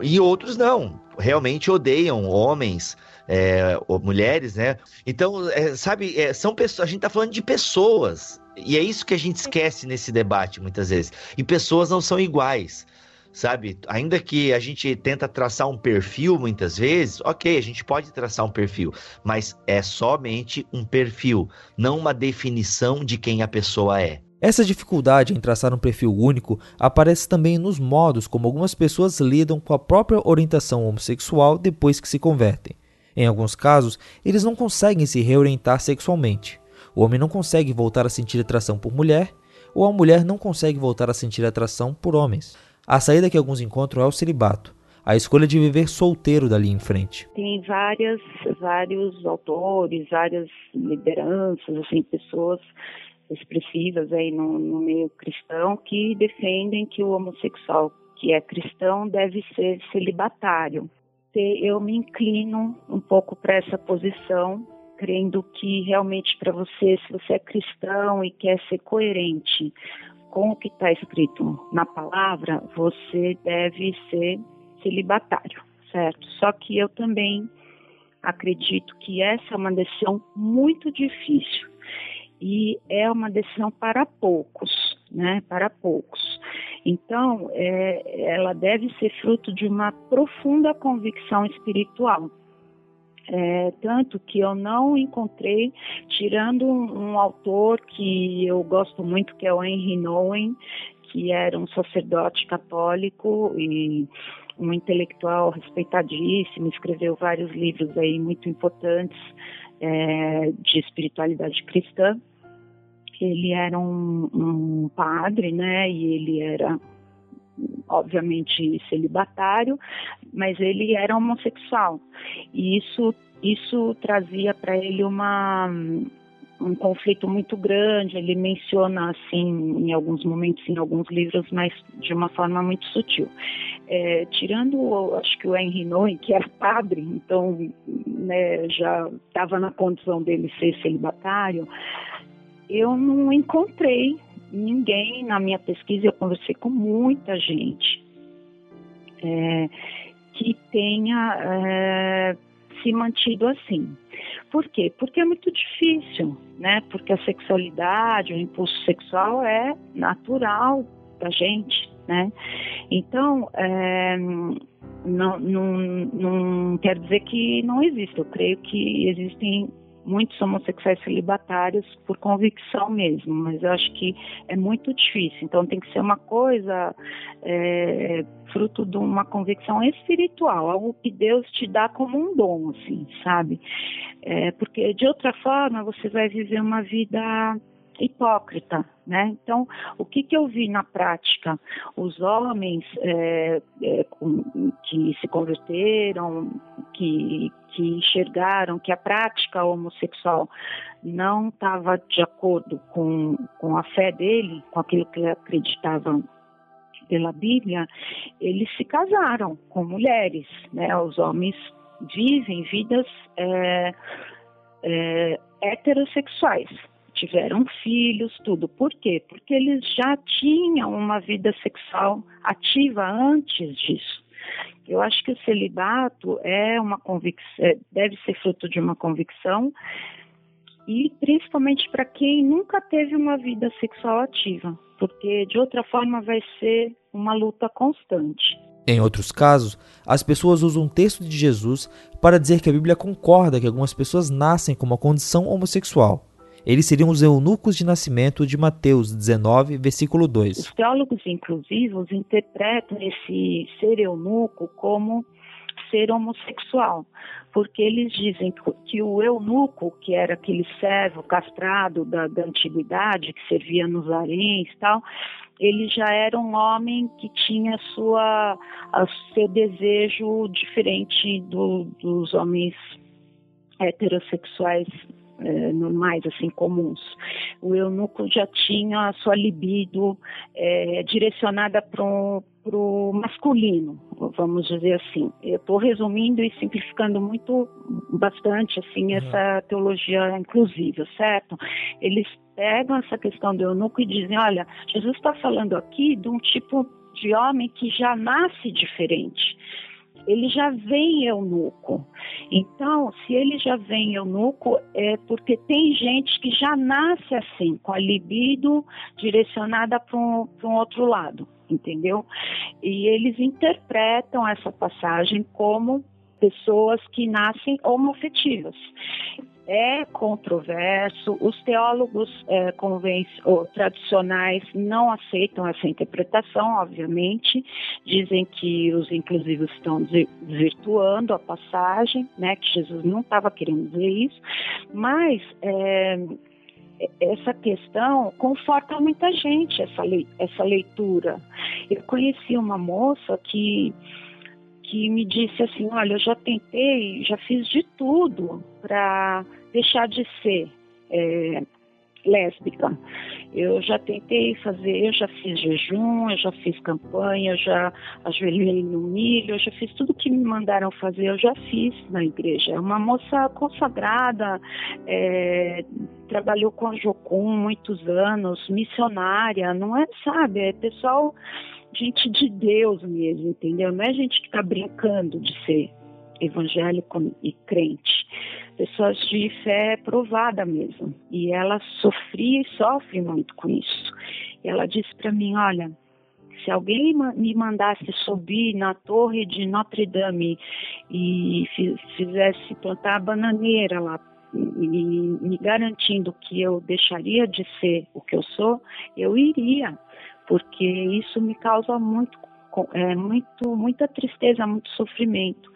e outros não, realmente odeiam homens, é, mulheres, né? Então, é, sabe, é, são pessoas, a gente tá falando de pessoas, e é isso que a gente esquece nesse debate muitas vezes. E pessoas não são iguais sabe? Ainda que a gente tenta traçar um perfil muitas vezes, ok, a gente pode traçar um perfil, mas é somente um perfil, não uma definição de quem a pessoa é. Essa dificuldade em traçar um perfil único aparece também nos modos como algumas pessoas lidam com a própria orientação homossexual depois que se convertem. Em alguns casos, eles não conseguem se reorientar sexualmente. O homem não consegue voltar a sentir atração por mulher, ou a mulher não consegue voltar a sentir atração por homens. A saída que alguns encontram é o celibato, a escolha de viver solteiro dali em frente. Tem várias, vários autores, várias lideranças, assim, pessoas expressivas aí no, no meio cristão que defendem que o homossexual que é cristão deve ser celibatário. Eu me inclino um pouco para essa posição, crendo que realmente para você, se você é cristão e quer ser coerente com o que está escrito na palavra, você deve ser celibatário, certo? Só que eu também acredito que essa é uma decisão muito difícil e é uma decisão para poucos, né? Para poucos. Então, é, ela deve ser fruto de uma profunda convicção espiritual. É, tanto que eu não encontrei, tirando um, um, autor que eu gosto muito, que é o Henry Nouwen, que era um sacerdote católico e um intelectual respeitadíssimo, escreveu vários livros aí muito importantes é, de espiritualidade cristã ele era um, um padre, né? E ele era obviamente celibatário, mas ele era homossexual. E isso isso trazia para ele uma um conflito muito grande. Ele menciona assim em alguns momentos, em alguns livros, mas de uma forma muito sutil. É, tirando, acho que o Henry Noy, que era padre, então né, já estava na condição dele ser celibatário eu não encontrei ninguém na minha pesquisa, eu conversei com muita gente é, que tenha é, se mantido assim. Por quê? Porque é muito difícil, né? Porque a sexualidade, o impulso sexual é natural da gente, né? Então, é, não, não, não quer dizer que não existe. Eu creio que existem muitos homossexuais celibatários por convicção mesmo, mas eu acho que é muito difícil. Então tem que ser uma coisa é, fruto de uma convicção espiritual, algo que Deus te dá como um dom, assim, sabe? É, porque de outra forma você vai viver uma vida hipócrita, né? Então, o que, que eu vi na prática? Os homens é, é, que se converteram, que, que enxergaram que a prática homossexual não estava de acordo com, com a fé dele, com aquilo que ele acreditava pela Bíblia, eles se casaram com mulheres, né? Os homens vivem vidas é, é, heterossexuais, tiveram filhos, tudo. Por quê? Porque eles já tinham uma vida sexual ativa antes disso. Eu acho que o celibato é uma convicção, é, deve ser fruto de uma convicção e principalmente para quem nunca teve uma vida sexual ativa, porque de outra forma vai ser uma luta constante. Em outros casos, as pessoas usam o texto de Jesus para dizer que a Bíblia concorda que algumas pessoas nascem com uma condição homossexual. Eles seriam os eunucos de nascimento de Mateus 19, versículo 2. Os teólogos inclusivos interpretam esse ser eunuco como ser homossexual, porque eles dizem que o eunuco, que era aquele servo castrado da, da antiguidade, que servia nos haréns e tal, ele já era um homem que tinha sua, seu desejo diferente do, dos homens heterossexuais é, normais, assim, comuns. O eunuco já tinha a sua libido é, direcionada para o masculino, vamos dizer assim. Eu estou resumindo e simplificando muito, bastante, assim, uhum. essa teologia inclusiva, certo? Eles pegam essa questão do eunuco e dizem, olha, Jesus está falando aqui de um tipo de homem que já nasce diferente ele já vem eunuco. Então, se ele já vem eunuco, é porque tem gente que já nasce assim, com a libido direcionada para um, um outro lado, entendeu? E eles interpretam essa passagem como pessoas que nascem homoafetivas é controverso, os teólogos é, ou, tradicionais não aceitam essa interpretação, obviamente, dizem que os inclusivos estão desvirtuando a passagem, né, que Jesus não estava querendo dizer isso, mas é, essa questão conforta muita gente, essa, le, essa leitura. Eu conheci uma moça que que me disse assim: Olha, eu já tentei, já fiz de tudo para deixar de ser é, lésbica. Eu já tentei fazer, eu já fiz jejum, eu já fiz campanha, eu já ajoelhei no milho, eu já fiz tudo que me mandaram fazer, eu já fiz na igreja. É uma moça consagrada, é, trabalhou com a Jocum muitos anos, missionária, não é, sabe, é pessoal gente de Deus mesmo, entendeu? Não é gente que está brincando de ser evangélico e crente. Pessoas de fé provada mesmo. E ela sofria e sofre muito com isso. E ela disse para mim: Olha, se alguém me mandasse subir na torre de Notre Dame e fizesse plantar a bananeira lá, me garantindo que eu deixaria de ser o que eu sou, eu iria porque isso me causa muito, é, muito, muita tristeza, muito sofrimento.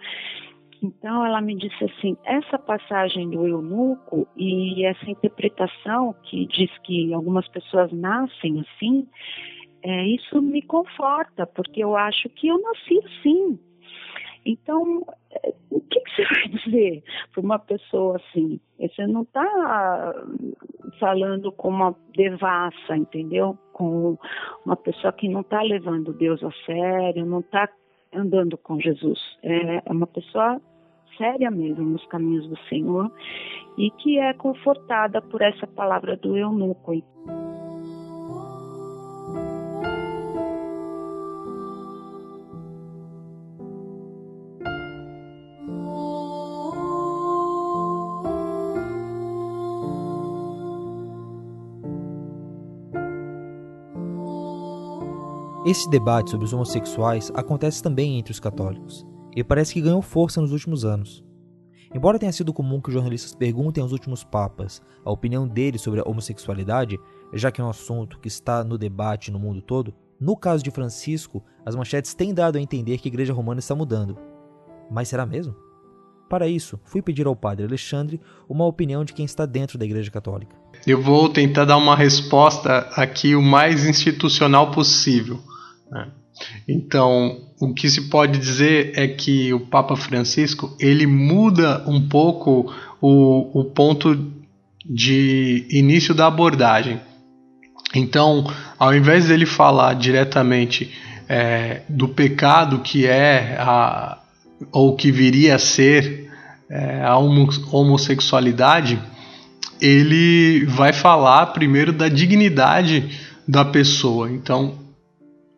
Então ela me disse assim: essa passagem do eunuco e essa interpretação que diz que algumas pessoas nascem assim, é, isso me conforta, porque eu acho que eu nasci assim. Então, é, o que, que você vai dizer para uma pessoa assim? Você não está falando com uma devassa, entendeu? Com uma pessoa que não está levando Deus a sério, não está andando com Jesus. É, é uma pessoa séria mesmo nos caminhos do Senhor e que é confortada por essa palavra do eunuco. Esse debate sobre os homossexuais acontece também entre os católicos, e parece que ganhou força nos últimos anos. Embora tenha sido comum que os jornalistas perguntem aos últimos papas a opinião deles sobre a homossexualidade, já que é um assunto que está no debate no mundo todo, no caso de Francisco, as manchetes têm dado a entender que a Igreja Romana está mudando. Mas será mesmo? Para isso, fui pedir ao padre Alexandre uma opinião de quem está dentro da Igreja Católica. Eu vou tentar dar uma resposta aqui o mais institucional possível. Né? Então, o que se pode dizer é que o Papa Francisco ele muda um pouco o, o ponto de início da abordagem. Então, ao invés dele falar diretamente é, do pecado que é a, ou que viria a ser é, a homossexualidade, ele vai falar primeiro da dignidade da pessoa. Então,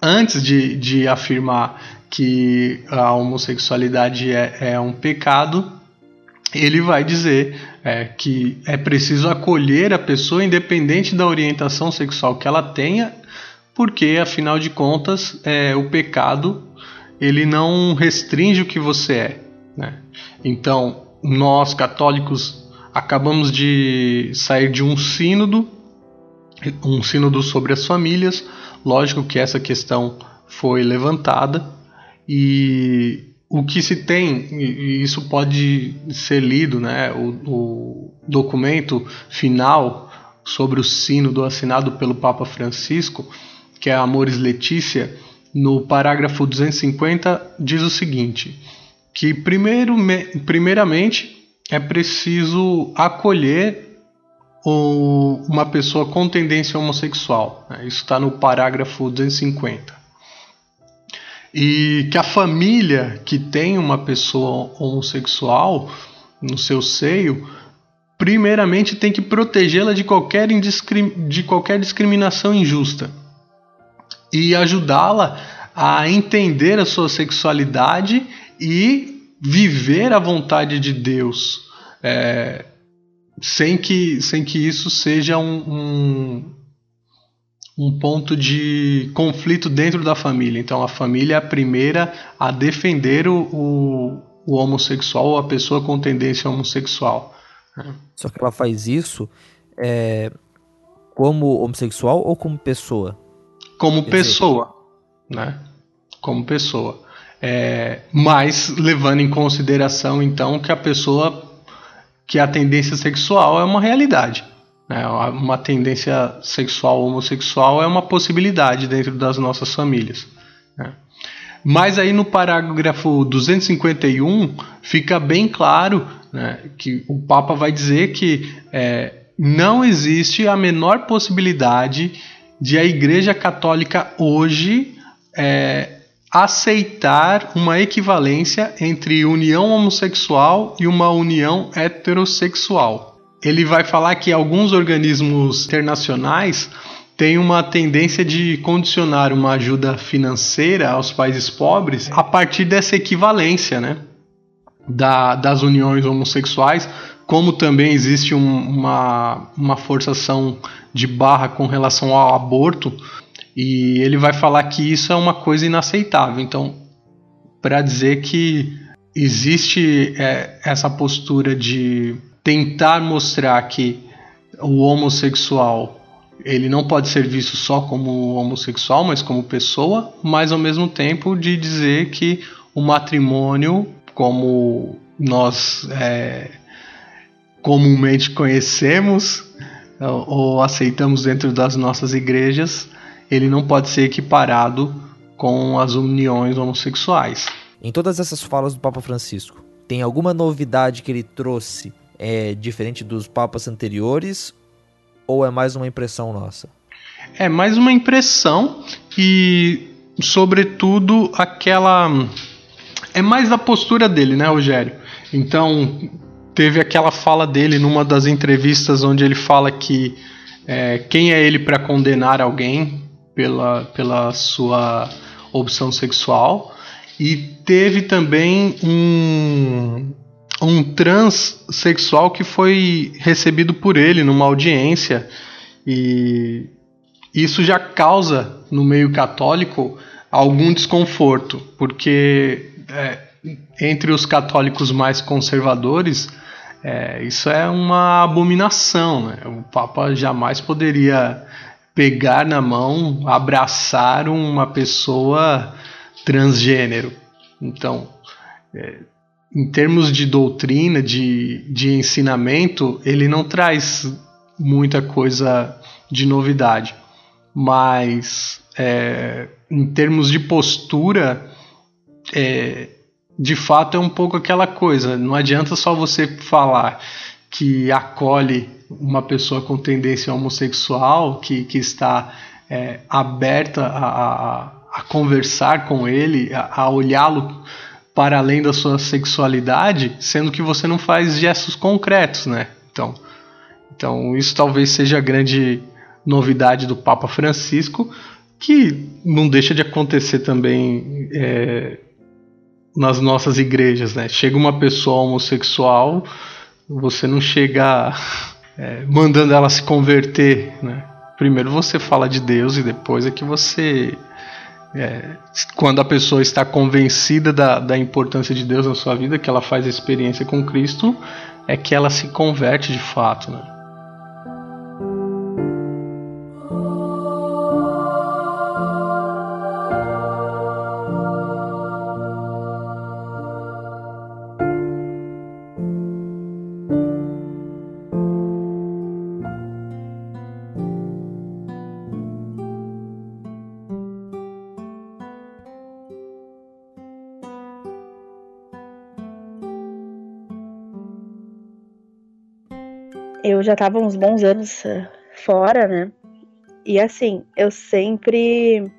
antes de, de afirmar que a homossexualidade é, é um pecado, ele vai dizer é, que é preciso acolher a pessoa independente da orientação sexual que ela tenha, porque afinal de contas é, o pecado ele não restringe o que você é. Né? Então nós católicos acabamos de sair de um sínodo, um sínodo sobre as famílias. Lógico que essa questão foi levantada e o que se tem, e isso pode ser lido, né, o, o documento final sobre o sínodo assinado pelo Papa Francisco, que é Amores Letícia, no parágrafo 250 diz o seguinte, que primeiro, primeiramente é preciso acolher o, uma pessoa com tendência homossexual. Né? Isso está no parágrafo 250 e que a família que tem uma pessoa homossexual no seu seio, primeiramente tem que protegê-la de qualquer, de qualquer discriminação injusta e ajudá-la a entender a sua sexualidade e viver a vontade de Deus, é, sem, que, sem que isso seja um, um um ponto de conflito dentro da família. Então a família é a primeira a defender o, o, o homossexual ou a pessoa com tendência homossexual. Só que ela faz isso é, como homossexual ou como pessoa? Como Quer pessoa, dizer... né? Como pessoa. É, mas levando em consideração então que a pessoa que a tendência sexual é uma realidade. Né? Uma tendência sexual homossexual é uma possibilidade dentro das nossas famílias. Né? Mas aí no parágrafo 251 fica bem claro né, que o Papa vai dizer que é, não existe a menor possibilidade de a Igreja Católica hoje é, aceitar uma equivalência entre união homossexual e uma união heterossexual ele vai falar que alguns organismos internacionais têm uma tendência de condicionar uma ajuda financeira aos países pobres a partir dessa equivalência, né? Da, das uniões homossexuais, como também existe um, uma, uma forçação de barra com relação ao aborto, e ele vai falar que isso é uma coisa inaceitável. Então, para dizer que existe é, essa postura de tentar mostrar que o homossexual ele não pode ser visto só como homossexual, mas como pessoa, mas ao mesmo tempo de dizer que o matrimônio, como nós é, comumente conhecemos ou aceitamos dentro das nossas igrejas, ele não pode ser equiparado com as uniões homossexuais. Em todas essas falas do Papa Francisco, tem alguma novidade que ele trouxe é diferente dos papas anteriores ou é mais uma impressão nossa? É mais uma impressão e, sobretudo, aquela. É mais da postura dele, né, Rogério? Então, teve aquela fala dele numa das entrevistas onde ele fala que é, quem é ele para condenar alguém pela, pela sua opção sexual. E teve também um, um transexual que foi recebido por ele numa audiência e isso já causa no meio católico algum desconforto, porque é, entre os católicos mais conservadores é, isso é uma abominação. Né? O Papa jamais poderia pegar na mão, abraçar uma pessoa transgênero. Então, é, em termos de doutrina, de, de ensinamento, ele não traz muita coisa de novidade. Mas é, em termos de postura, é, de fato é um pouco aquela coisa. Não adianta só você falar que acolhe uma pessoa com tendência homossexual, que, que está é, aberta a, a, a, conversar com ele, a, a olhá-lo para além da sua sexualidade, sendo que você não faz gestos concretos, né? Então, então isso talvez seja a grande novidade do Papa Francisco, que não deixa de acontecer também é, nas nossas igrejas, né? Chega uma pessoa homossexual, você não chega é, mandando ela se converter, né? Primeiro você fala de Deus e depois é que você é, quando a pessoa está convencida da, da importância de Deus na sua vida, que ela faz a experiência com Cristo, é que ela se converte de fato. Né? Eu já tava uns bons anos uh, fora, né? E assim, eu sempre.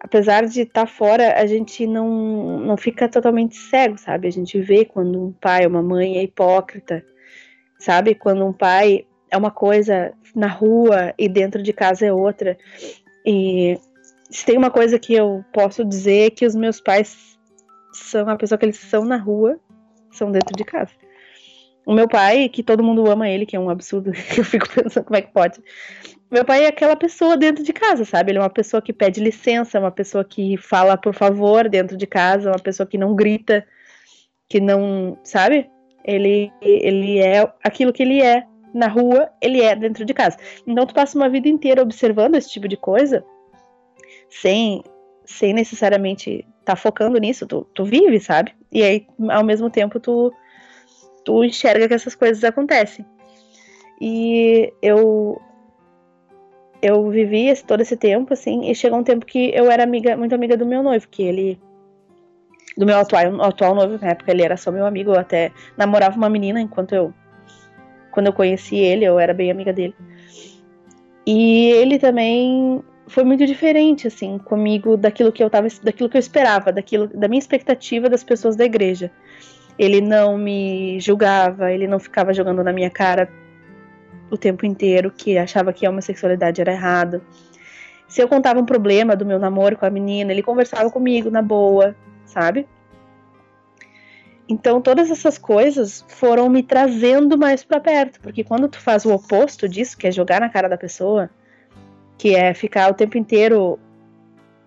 Apesar de estar tá fora, a gente não, não fica totalmente cego, sabe? A gente vê quando um pai uma mãe é hipócrita, sabe? Quando um pai é uma coisa na rua e dentro de casa é outra. E se tem uma coisa que eu posso dizer é que os meus pais são a pessoa que eles são na rua, são dentro de casa. O meu pai, que todo mundo ama ele, que é um absurdo, eu fico pensando como é que pode. Meu pai é aquela pessoa dentro de casa, sabe? Ele é uma pessoa que pede licença, uma pessoa que fala por favor dentro de casa, uma pessoa que não grita, que não, sabe? Ele, ele é aquilo que ele é na rua, ele é dentro de casa. Então tu passa uma vida inteira observando esse tipo de coisa, sem, sem necessariamente estar tá focando nisso, tu, tu vive, sabe? E aí, ao mesmo tempo, tu tu enxerga que essas coisas acontecem. E eu eu vivi esse, todo esse tempo, assim, e chegou um tempo que eu era amiga, muito amiga do meu noivo, que ele. Do meu atual, atual noivo, na época ele era só meu amigo, eu até namorava uma menina enquanto eu. Quando eu conheci ele, eu era bem amiga dele. E ele também foi muito diferente, assim, comigo daquilo que eu tava, daquilo que eu esperava, daquilo, da minha expectativa das pessoas da igreja. Ele não me julgava, ele não ficava jogando na minha cara o tempo inteiro que achava que a homossexualidade era errado. Se eu contava um problema do meu namoro com a menina, ele conversava comigo na boa, sabe? Então todas essas coisas foram me trazendo mais para perto, porque quando tu faz o oposto disso, que é jogar na cara da pessoa, que é ficar o tempo inteiro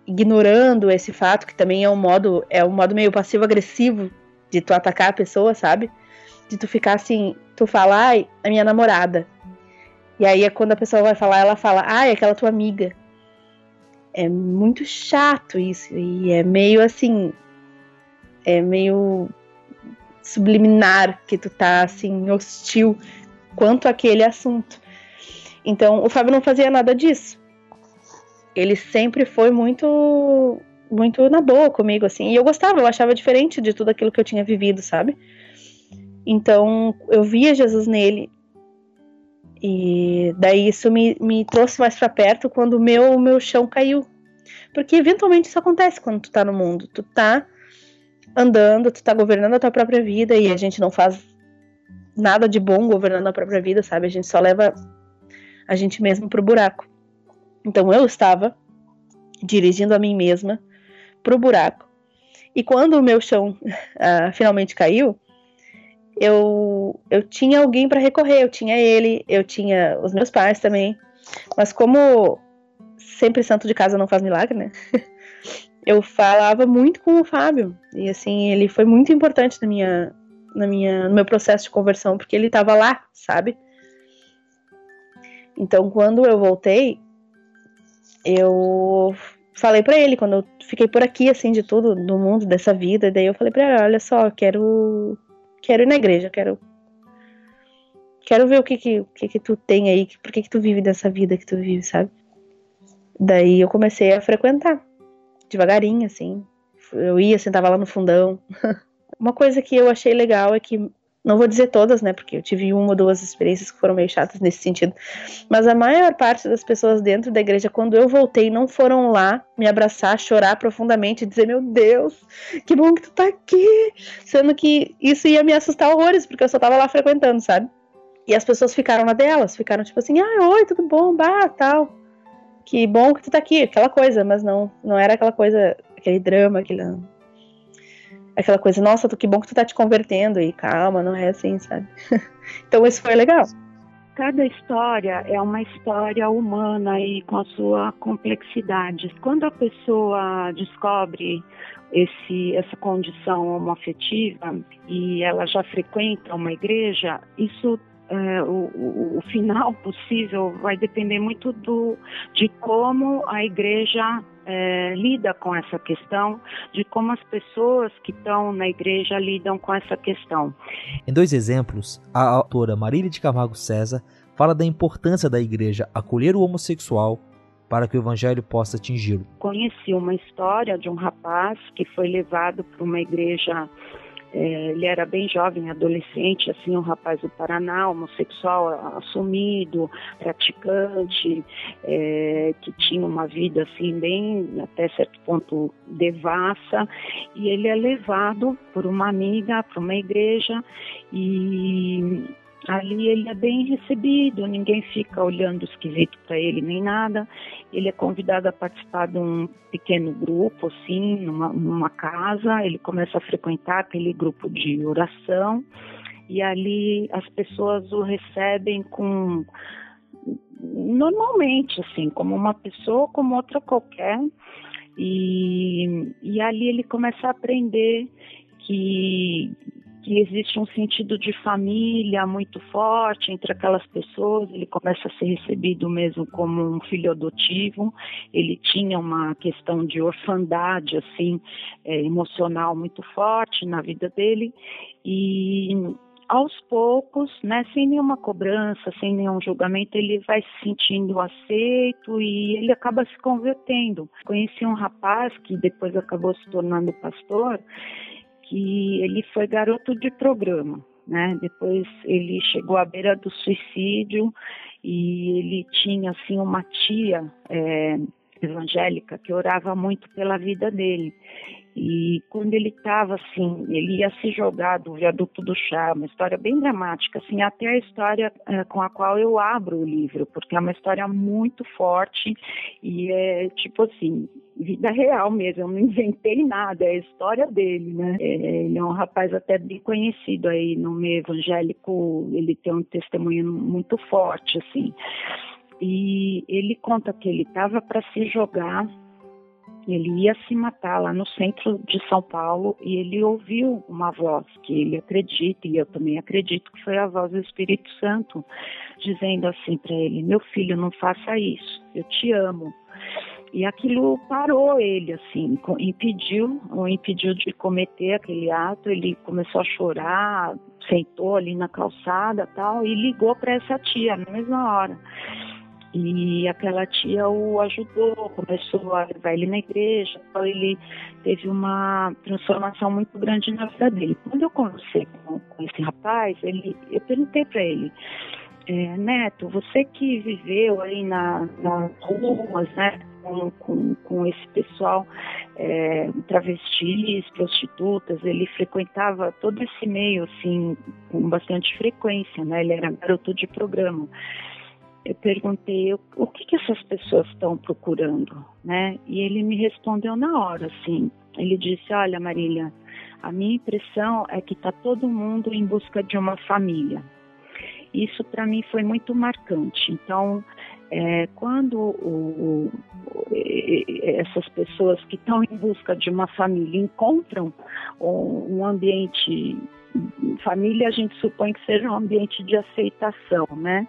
ignorando esse fato, que também é um modo é um modo meio passivo agressivo de tu atacar a pessoa, sabe? De tu ficar assim, tu falar, ai, a minha namorada. E aí é quando a pessoa vai falar, ela fala, ai, aquela tua amiga. É muito chato isso. E é meio assim. É meio subliminar que tu tá assim, hostil quanto aquele assunto. Então, o Fábio não fazia nada disso. Ele sempre foi muito muito na boa comigo, assim. E eu gostava, eu achava diferente de tudo aquilo que eu tinha vivido, sabe? Então, eu via Jesus nele. E daí isso me, me trouxe mais para perto quando o meu, meu chão caiu. Porque eventualmente isso acontece quando tu tá no mundo. Tu tá andando, tu tá governando a tua própria vida e a gente não faz nada de bom governando a própria vida, sabe? A gente só leva a gente mesmo pro buraco. Então eu estava dirigindo a mim mesma pro buraco. E quando o meu chão uh, finalmente caiu, eu, eu tinha alguém para recorrer. Eu tinha ele, eu tinha os meus pais também. Mas como sempre santo de casa não faz milagre, né? eu falava muito com o Fábio. E assim, ele foi muito importante na minha, na minha, no meu processo de conversão, porque ele estava lá, sabe? Então, quando eu voltei, eu falei para ele quando eu fiquei por aqui assim de tudo do mundo dessa vida, daí eu falei para ele, olha só, quero quero ir na igreja, quero quero ver o que que, que, que tu tem aí, por que que tu vive dessa vida que tu vive, sabe? Daí eu comecei a frequentar devagarinho assim. Eu ia, sentava lá no fundão. Uma coisa que eu achei legal é que não vou dizer todas, né? Porque eu tive uma ou duas experiências que foram meio chatas nesse sentido. Mas a maior parte das pessoas dentro da igreja, quando eu voltei, não foram lá me abraçar, chorar profundamente e dizer: Meu Deus, que bom que tu tá aqui. Sendo que isso ia me assustar horrores, porque eu só tava lá frequentando, sabe? E as pessoas ficaram na delas, ficaram tipo assim: Ah, oi, tudo bom, bah, tal. que bom que tu tá aqui, aquela coisa, mas não, não era aquela coisa, aquele drama, aquele, aquela coisa, nossa, que bom que tu tá te convertendo e calma, não é assim, sabe? então isso foi legal. Cada história é uma história humana e com a sua complexidade. Quando a pessoa descobre esse, essa condição homoafetiva e ela já frequenta uma igreja, isso é, o, o, final possível vai depender muito do, de como a igreja é, lida com essa questão, de como as pessoas que estão na igreja lidam com essa questão. Em dois exemplos, a autora Marília de Camargo César fala da importância da igreja acolher o homossexual para que o evangelho possa atingi-lo. Conheci uma história de um rapaz que foi levado para uma igreja é, ele era bem jovem, adolescente, assim, um rapaz do Paraná, homossexual assumido, praticante, é, que tinha uma vida assim bem, até certo ponto, devassa, e ele é levado por uma amiga para uma igreja e Ali ele é bem recebido, ninguém fica olhando esquisito para ele nem nada. Ele é convidado a participar de um pequeno grupo, assim, numa, numa casa. Ele começa a frequentar aquele grupo de oração e ali as pessoas o recebem com normalmente, assim, como uma pessoa, como outra qualquer. E, e ali ele começa a aprender que que existe um sentido de família muito forte entre aquelas pessoas, ele começa a ser recebido mesmo como um filho adotivo, ele tinha uma questão de orfandade, assim, é, emocional muito forte na vida dele, e aos poucos, né, sem nenhuma cobrança, sem nenhum julgamento, ele vai se sentindo aceito e ele acaba se convertendo. Conheci um rapaz que depois acabou se tornando pastor que ele foi garoto de programa, né? Depois ele chegou à beira do suicídio e ele tinha assim uma tia é, evangélica que orava muito pela vida dele. E quando ele estava assim, ele ia se jogar do viaduto do chá, uma história bem dramática, assim, até a história é, com a qual eu abro o livro, porque é uma história muito forte e é tipo assim, vida real mesmo, eu não inventei nada, é a história dele, né? É, ele é um rapaz até bem conhecido aí no meio evangélico, ele tem um testemunho muito forte, assim. E ele conta que ele estava para se jogar ele ia se matar lá no centro de São Paulo e ele ouviu uma voz que ele acredita e eu também acredito que foi a voz do Espírito Santo dizendo assim para ele: "Meu filho, não faça isso. Eu te amo". E aquilo parou ele, assim, impediu, o impediu de cometer aquele ato. Ele começou a chorar, sentou ali na calçada tal, e ligou para essa tia na mesma hora. E aquela tia o ajudou, começou a levar ele na igreja, então ele teve uma transformação muito grande na vida dele. Quando eu conversei com, com esse rapaz, ele, eu perguntei para ele, é, Neto, você que viveu aí na, nas ruas, né, com, com, com esse pessoal, é, travestis, prostitutas, ele frequentava todo esse meio, assim, com bastante frequência, né, ele era garoto de programa eu perguntei o que, que essas pessoas estão procurando, né? E ele me respondeu na hora, assim. Ele disse: Olha, Marília, a minha impressão é que está todo mundo em busca de uma família. Isso para mim foi muito marcante. Então, é, quando o, o, essas pessoas que estão em busca de uma família encontram um, um ambiente família a gente supõe que seja um ambiente de aceitação, né?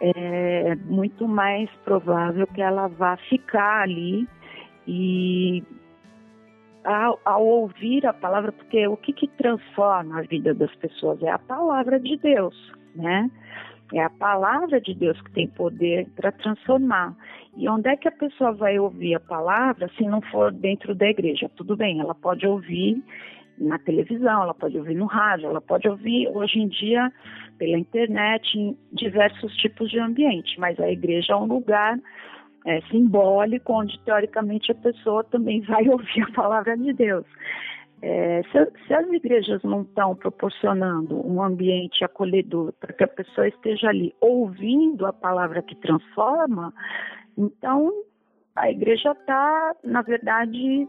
é muito mais provável que ela vá ficar ali e ao, ao, ouvir a palavra, porque o que, que transforma a vida das pessoas é a palavra de Deus, né? É a palavra de Deus que tem poder para transformar. E onde é que a pessoa vai ouvir a palavra se não for dentro da igreja? Tudo bem, ela pode ouvir na televisão, ela pode ouvir no rádio, ela pode ouvir hoje em dia pela internet em diversos tipos de ambiente, mas a igreja é um lugar é, simbólico onde teoricamente a pessoa também vai ouvir a palavra de Deus. É, se, se, as igrejas não estão proporcionando um ambiente acolhedor para que a pessoa esteja ali ouvindo a palavra que transforma, Então, a igreja está, na verdade,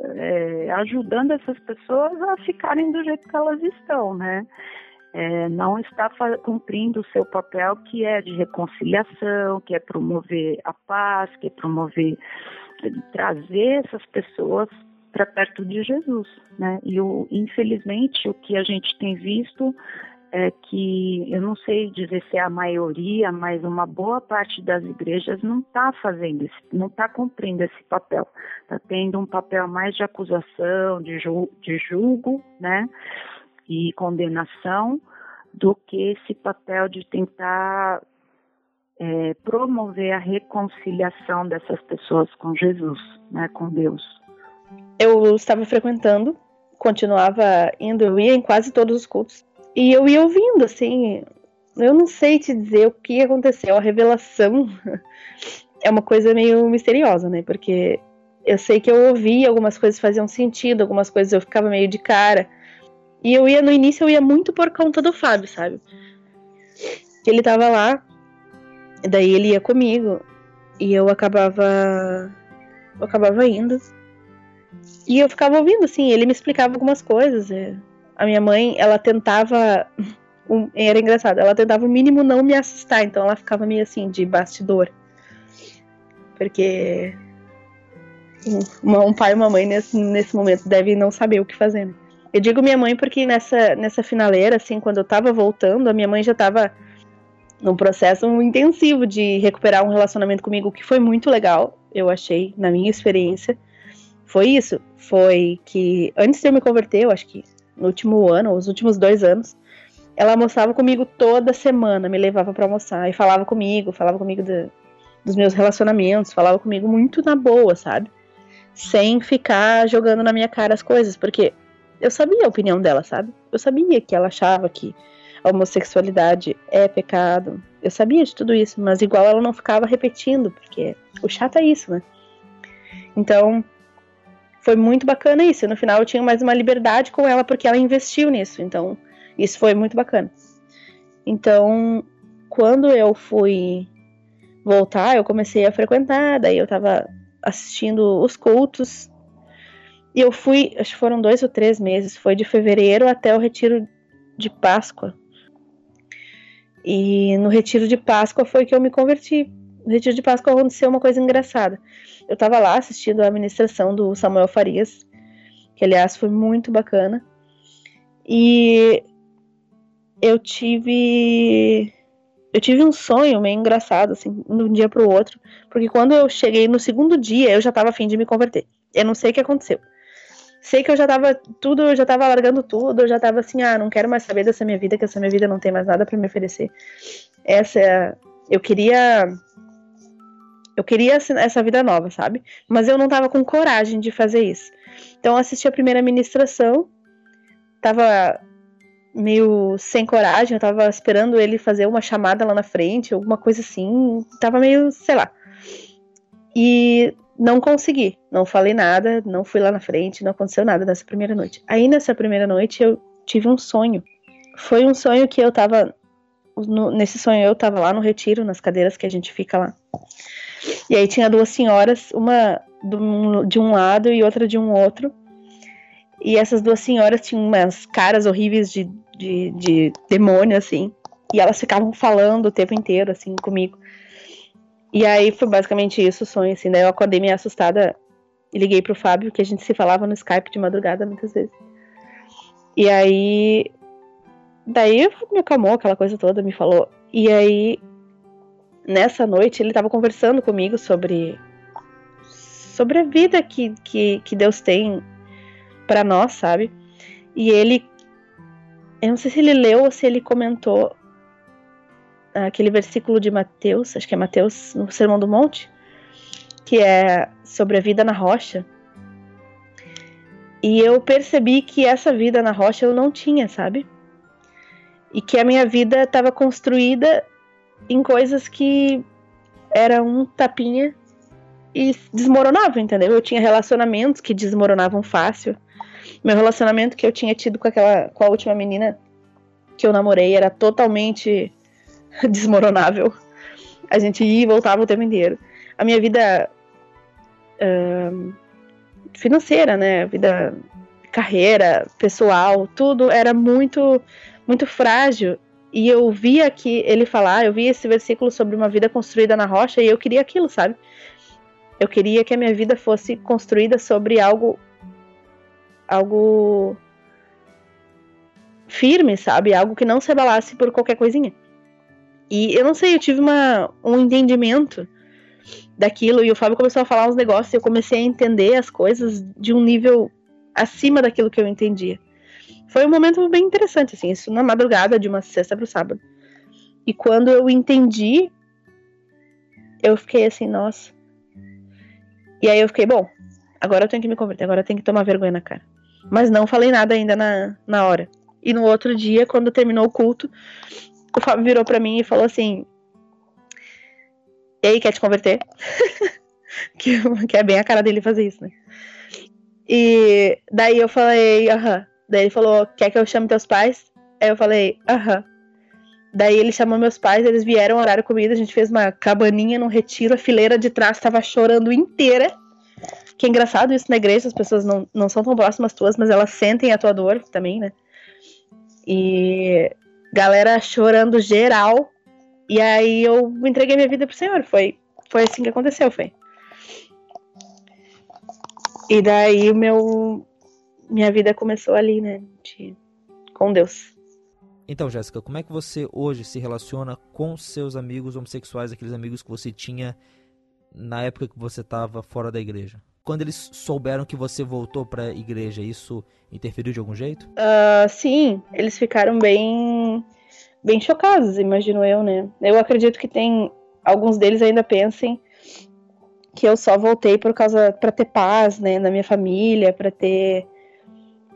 é, ajudando essas pessoas a ficarem do jeito que elas estão, né? É, não está cumprindo o seu papel que é de reconciliação, que é promover a paz, que é promover, trazer essas pessoas para perto de Jesus, né? E o, infelizmente o que a gente tem visto é que eu não sei dizer se é a maioria, mas uma boa parte das igrejas não está fazendo não está cumprindo esse papel. Está tendo um papel mais de acusação, de, ju de julgo, né? E condenação, do que esse papel de tentar é, promover a reconciliação dessas pessoas com Jesus, né? Com Deus. Eu estava frequentando, continuava indo, eu ia em quase todos os cultos e eu ia ouvindo, assim. Eu não sei te dizer o que aconteceu. A revelação é uma coisa meio misteriosa, né? Porque eu sei que eu ouvi, algumas coisas faziam sentido, algumas coisas eu ficava meio de cara. E eu ia, no início, eu ia muito por conta do Fábio, sabe? Ele tava lá, daí ele ia comigo, e eu acabava. Eu acabava indo. E eu ficava ouvindo, assim, ele me explicava algumas coisas. É a minha mãe, ela tentava. Um, era engraçado, ela tentava o mínimo não me assustar, então ela ficava meio assim, de bastidor. Porque um, um pai e uma mãe nesse, nesse momento devem não saber o que fazer. Né? Eu digo minha mãe porque nessa, nessa finaleira, assim, quando eu tava voltando, a minha mãe já tava num processo intensivo de recuperar um relacionamento comigo, que foi muito legal, eu achei, na minha experiência. Foi isso, foi que antes de eu me converter, eu acho que no último ano, os últimos dois anos, ela almoçava comigo toda semana, me levava para almoçar e falava comigo, falava comigo de, dos meus relacionamentos, falava comigo muito na boa, sabe? Sem ficar jogando na minha cara as coisas, porque eu sabia a opinião dela, sabe? Eu sabia que ela achava que a homossexualidade é pecado. Eu sabia de tudo isso, mas igual ela não ficava repetindo, porque o chato é isso, né? Então, foi muito bacana isso. No final eu tinha mais uma liberdade com ela porque ela investiu nisso. Então, isso foi muito bacana. Então, quando eu fui voltar, eu comecei a frequentar, daí eu tava assistindo os cultos. E eu fui, acho que foram dois ou três meses, foi de fevereiro até o retiro de Páscoa. E no retiro de Páscoa foi que eu me converti. No retiro de Páscoa aconteceu uma coisa engraçada eu estava lá assistindo a ministração do Samuel Farias, que aliás foi muito bacana. E eu tive eu tive um sonho meio engraçado assim, de um dia para o outro, porque quando eu cheguei no segundo dia, eu já estava afim de me converter. Eu não sei o que aconteceu. Sei que eu já estava tudo, eu já estava largando tudo, eu já estava assim, ah, não quero mais saber dessa minha vida, que essa minha vida não tem mais nada para me oferecer. Essa é, eu queria eu queria essa vida nova, sabe? Mas eu não tava com coragem de fazer isso. Então eu assisti a primeira ministração, tava meio sem coragem, eu tava esperando ele fazer uma chamada lá na frente, alguma coisa assim, tava meio, sei lá. E não consegui, não falei nada, não fui lá na frente, não aconteceu nada nessa primeira noite. Aí nessa primeira noite eu tive um sonho. Foi um sonho que eu tava no, nesse sonho eu tava lá no retiro, nas cadeiras que a gente fica lá. E aí tinha duas senhoras, uma de um lado e outra de um outro. E essas duas senhoras tinham umas caras horríveis de, de, de demônio, assim. E elas ficavam falando o tempo inteiro, assim, comigo. E aí foi basicamente isso o sonho, assim. Daí eu acordei meio assustada e liguei pro Fábio, que a gente se falava no Skype de madrugada muitas vezes. E aí. Daí me acalmou aquela coisa toda, me falou. E aí nessa noite ele estava conversando comigo sobre sobre a vida que, que, que Deus tem para nós, sabe? E ele eu não sei se ele leu ou se ele comentou aquele versículo de Mateus, acho que é Mateus no Sermão do Monte, que é sobre a vida na rocha. E eu percebi que essa vida na rocha eu não tinha, sabe? E que a minha vida estava construída em coisas que era um tapinha e desmoronavam, entendeu? Eu tinha relacionamentos que desmoronavam fácil. Meu relacionamento que eu tinha tido com aquela com a última menina que eu namorei era totalmente desmoronável. A gente ia e voltava o tempo inteiro. a minha vida uh, financeira, né? Vida carreira, pessoal, tudo era muito muito frágil. E eu via que ele falar, eu via esse versículo sobre uma vida construída na rocha e eu queria aquilo, sabe? Eu queria que a minha vida fosse construída sobre algo algo firme, sabe? Algo que não se abalasse por qualquer coisinha. E eu não sei, eu tive uma, um entendimento daquilo e o Fábio começou a falar uns negócios e eu comecei a entender as coisas de um nível acima daquilo que eu entendia. Foi um momento bem interessante, assim, isso na madrugada de uma sexta para o sábado. E quando eu entendi, eu fiquei assim, nossa. E aí eu fiquei, bom, agora eu tenho que me converter, agora eu tenho que tomar vergonha na cara. Mas não falei nada ainda na, na hora. E no outro dia, quando terminou o culto, o Fábio virou para mim e falou assim: E aí, quer te converter? que, que é bem a cara dele fazer isso, né? E daí eu falei, aham. Daí ele falou: Quer que eu chame teus pais? Aí eu falei, aham. Daí ele chamou meus pais, eles vieram orar comigo, a gente fez uma cabaninha no retiro, a fileira de trás estava chorando inteira. Que é engraçado isso na igreja, as pessoas não, não são tão próximas tuas, mas elas sentem a tua dor também, né? E galera chorando geral. E aí eu entreguei minha vida pro Senhor. Foi, foi assim que aconteceu, foi. E daí o meu. Minha vida começou ali, né? De, com Deus. Então, Jéssica, como é que você hoje se relaciona com seus amigos homossexuais, aqueles amigos que você tinha na época que você estava fora da igreja? quando eles souberam que você voltou para a igreja, isso interferiu de algum jeito? Uh, sim, eles ficaram bem, bem chocados, imagino eu, né? Eu acredito que tem alguns deles ainda pensem que eu só voltei por causa para ter paz, né, na minha família, para ter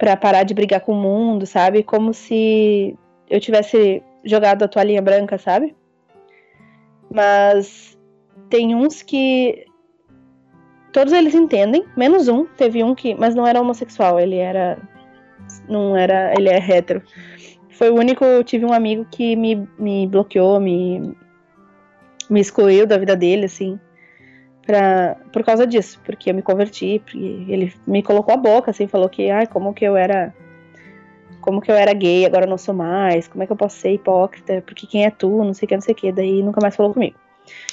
para parar de brigar com o mundo, sabe? Como se eu tivesse jogado a toalhinha branca, sabe? Mas tem uns que Todos eles entendem, menos um. Teve um que, mas não era homossexual, ele era não era, ele é hétero. Foi o único, eu tive um amigo que me, me bloqueou, me me excluiu da vida dele assim, pra, por causa disso, porque eu me converti, ele me colocou a boca assim, falou que ai, como que eu era como que eu era gay, agora eu não sou mais, como é que eu posso ser hipócrita, porque quem é tu, não sei o que, não sei o que, daí nunca mais falou comigo.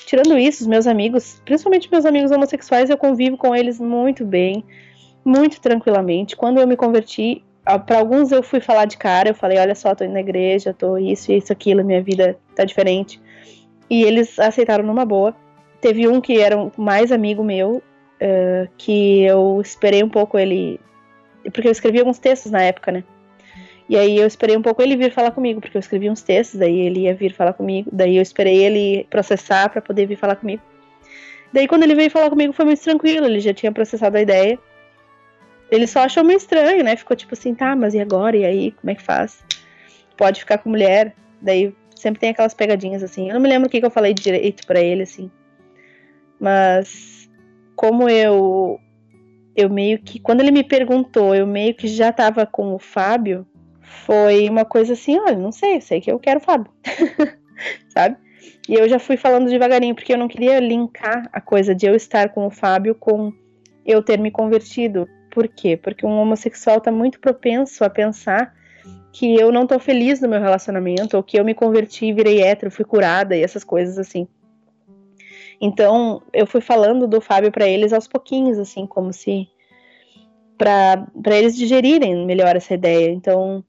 Tirando isso, os meus amigos, principalmente meus amigos homossexuais, eu convivo com eles muito bem, muito tranquilamente. Quando eu me converti, para alguns eu fui falar de cara, eu falei, olha só, tô indo na igreja, tô isso, isso, aquilo, minha vida tá diferente. E eles aceitaram numa boa. Teve um que era mais amigo meu, uh, que eu esperei um pouco ele. Porque eu escrevi alguns textos na época, né? E aí eu esperei um pouco ele vir falar comigo, porque eu escrevi uns textos, daí ele ia vir falar comigo, daí eu esperei ele processar para poder vir falar comigo. Daí quando ele veio falar comigo foi muito tranquilo, ele já tinha processado a ideia. Ele só achou meio estranho, né? Ficou tipo assim, tá, mas e agora? E aí, como é que faz? Pode ficar com mulher? Daí sempre tem aquelas pegadinhas assim. Eu não me lembro o que, que eu falei direito para ele, assim. Mas como eu eu meio que quando ele me perguntou, eu meio que já tava com o Fábio, foi uma coisa assim, olha, não sei, sei que eu quero Fábio, sabe? E eu já fui falando devagarinho, porque eu não queria linkar a coisa de eu estar com o Fábio com eu ter me convertido. Por quê? Porque um homossexual tá muito propenso a pensar que eu não tô feliz no meu relacionamento, ou que eu me converti, virei hétero, fui curada e essas coisas assim. Então, eu fui falando do Fábio para eles aos pouquinhos, assim, como se para eles digerirem melhor essa ideia. Então,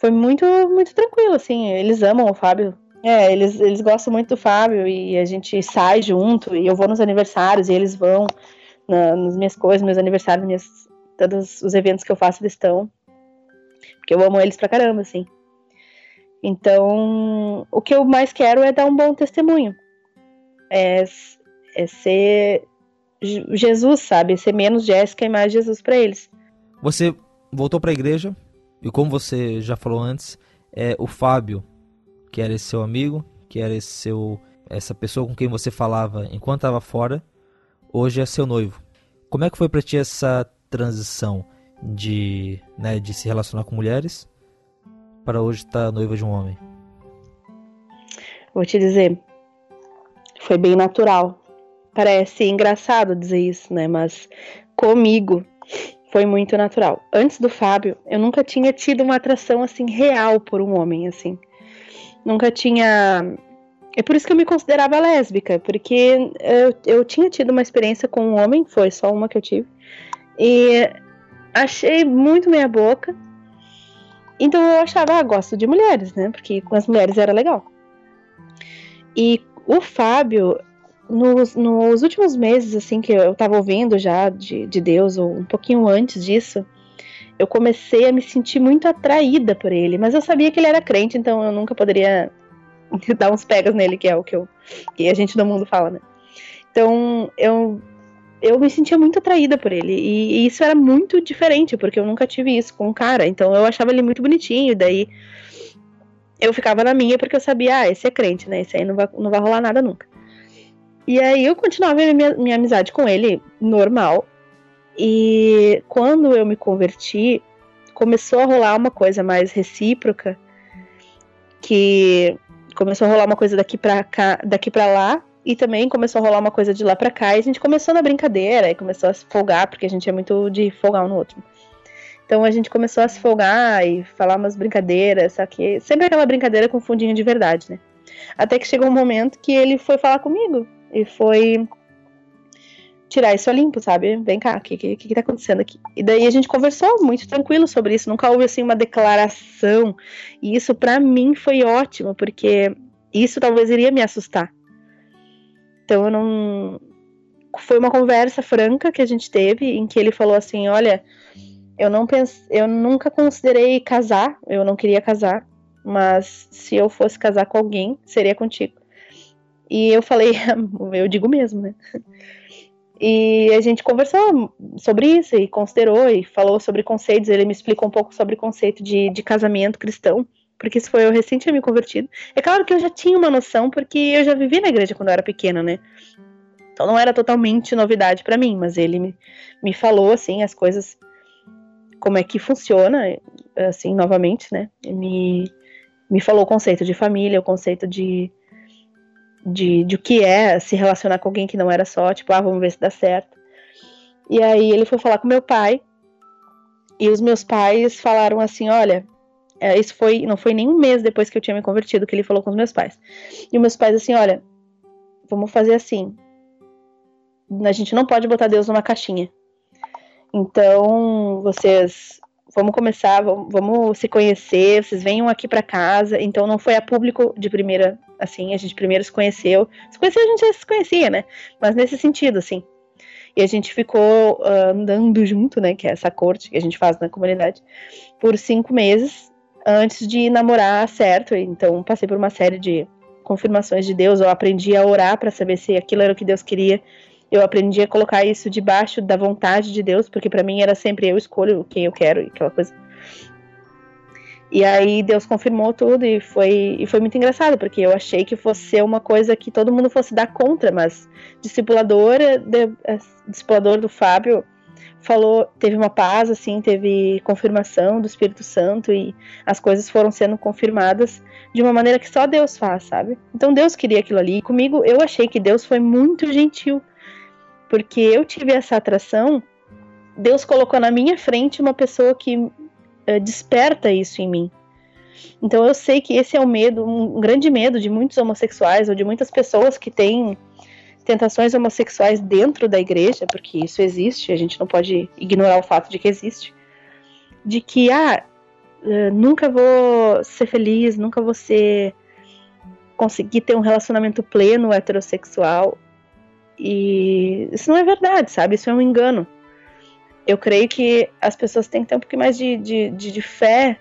foi muito, muito tranquilo, assim. Eles amam o Fábio. É, eles, eles gostam muito do Fábio e a gente sai junto e eu vou nos aniversários e eles vão na, nas minhas coisas, meus aniversários, minhas, todos os eventos que eu faço eles estão. Porque eu amo eles pra caramba, assim. Então, o que eu mais quero é dar um bom testemunho. É, é ser Jesus, sabe? Ser menos Jéssica e mais Jesus para eles. Você voltou para a igreja, e como você já falou antes, é o Fábio, que era esse seu amigo, que era esse seu essa pessoa com quem você falava enquanto estava fora, hoje é seu noivo. Como é que foi para ti essa transição de, né, de se relacionar com mulheres para hoje estar tá noiva de um homem? Vou te dizer, foi bem natural. parece engraçado dizer isso, né? Mas comigo foi muito natural. Antes do Fábio, eu nunca tinha tido uma atração assim real por um homem, assim. Nunca tinha. É por isso que eu me considerava lésbica, porque eu, eu tinha tido uma experiência com um homem, foi só uma que eu tive, e achei muito meia boca. Então eu achava, ah, gosto de mulheres, né? Porque com as mulheres era legal. E o Fábio, nos, nos últimos meses, assim, que eu tava ouvindo já de, de Deus, ou um pouquinho antes disso, eu comecei a me sentir muito atraída por ele. Mas eu sabia que ele era crente, então eu nunca poderia dar uns pegas nele, que é o que, eu, que a gente do mundo fala, né? Então eu, eu me sentia muito atraída por ele. E, e isso era muito diferente, porque eu nunca tive isso com um cara. Então eu achava ele muito bonitinho, e daí eu ficava na minha porque eu sabia, ah, esse é crente, né? Esse aí não vai, não vai rolar nada nunca. E aí eu continuava minha, minha amizade com ele normal. E quando eu me converti, começou a rolar uma coisa mais recíproca, que começou a rolar uma coisa daqui para cá, daqui para lá, e também começou a rolar uma coisa de lá para cá, e a gente começou na brincadeira e começou a se folgar, porque a gente é muito de folgar um no outro. Então a gente começou a se folgar e falar umas brincadeiras, só que sempre aquela brincadeira com fundinho de verdade, né? Até que chegou um momento que ele foi falar comigo e foi tirar isso a limpo, sabe? Vem cá, o que, que, que tá acontecendo aqui? E daí a gente conversou muito tranquilo sobre isso, nunca houve assim uma declaração. E isso para mim foi ótimo, porque isso talvez iria me assustar. Então eu não. Foi uma conversa franca que a gente teve, em que ele falou assim: olha, eu não pense, eu nunca considerei casar, eu não queria casar, mas se eu fosse casar com alguém, seria contigo. E eu falei, eu digo mesmo, né? E a gente conversou sobre isso e considerou e falou sobre conceitos. Ele me explicou um pouco sobre o conceito de, de casamento cristão, porque isso foi eu recente me convertido. É claro que eu já tinha uma noção, porque eu já vivi na igreja quando eu era pequena, né? Então não era totalmente novidade para mim, mas ele me, me falou assim as coisas como é que funciona, assim, novamente, né? Me, me falou o conceito de família, o conceito de, de, de o que é se relacionar com alguém que não era só, tipo, ah, vamos ver se dá certo. E aí ele foi falar com meu pai, e os meus pais falaram assim: olha, é, isso foi, não foi nem um mês depois que eu tinha me convertido que ele falou com os meus pais. E os meus pais assim: olha, vamos fazer assim. A gente não pode botar Deus numa caixinha. Então, vocês vamos começar, vamos, vamos se conhecer, vocês venham aqui para casa. Então não foi a público de primeira, assim, a gente primeiro se conheceu. Se conhecia, a gente já se conhecia, né? Mas nesse sentido, assim. E a gente ficou uh, andando junto, né? Que é essa corte que a gente faz na comunidade, por cinco meses antes de namorar certo. Então passei por uma série de confirmações de Deus. Eu aprendi a orar para saber se aquilo era o que Deus queria eu aprendi a colocar isso debaixo da vontade de Deus, porque para mim era sempre eu escolho quem eu quero e aquela coisa. E aí Deus confirmou tudo e foi, e foi muito engraçado, porque eu achei que fosse ser uma coisa que todo mundo fosse dar contra, mas discipuladora, de, discipulador do Fábio falou, teve uma paz, assim, teve confirmação do Espírito Santo e as coisas foram sendo confirmadas de uma maneira que só Deus faz, sabe? Então Deus queria aquilo ali. E comigo eu achei que Deus foi muito gentil porque eu tive essa atração, Deus colocou na minha frente uma pessoa que uh, desperta isso em mim. Então eu sei que esse é o medo, um grande medo de muitos homossexuais ou de muitas pessoas que têm tentações homossexuais dentro da igreja, porque isso existe, a gente não pode ignorar o fato de que existe, de que ah, uh, nunca vou ser feliz, nunca vou ser conseguir ter um relacionamento pleno heterossexual. E isso não é verdade, sabe? Isso é um engano. Eu creio que as pessoas têm que ter um pouquinho mais de, de, de, de fé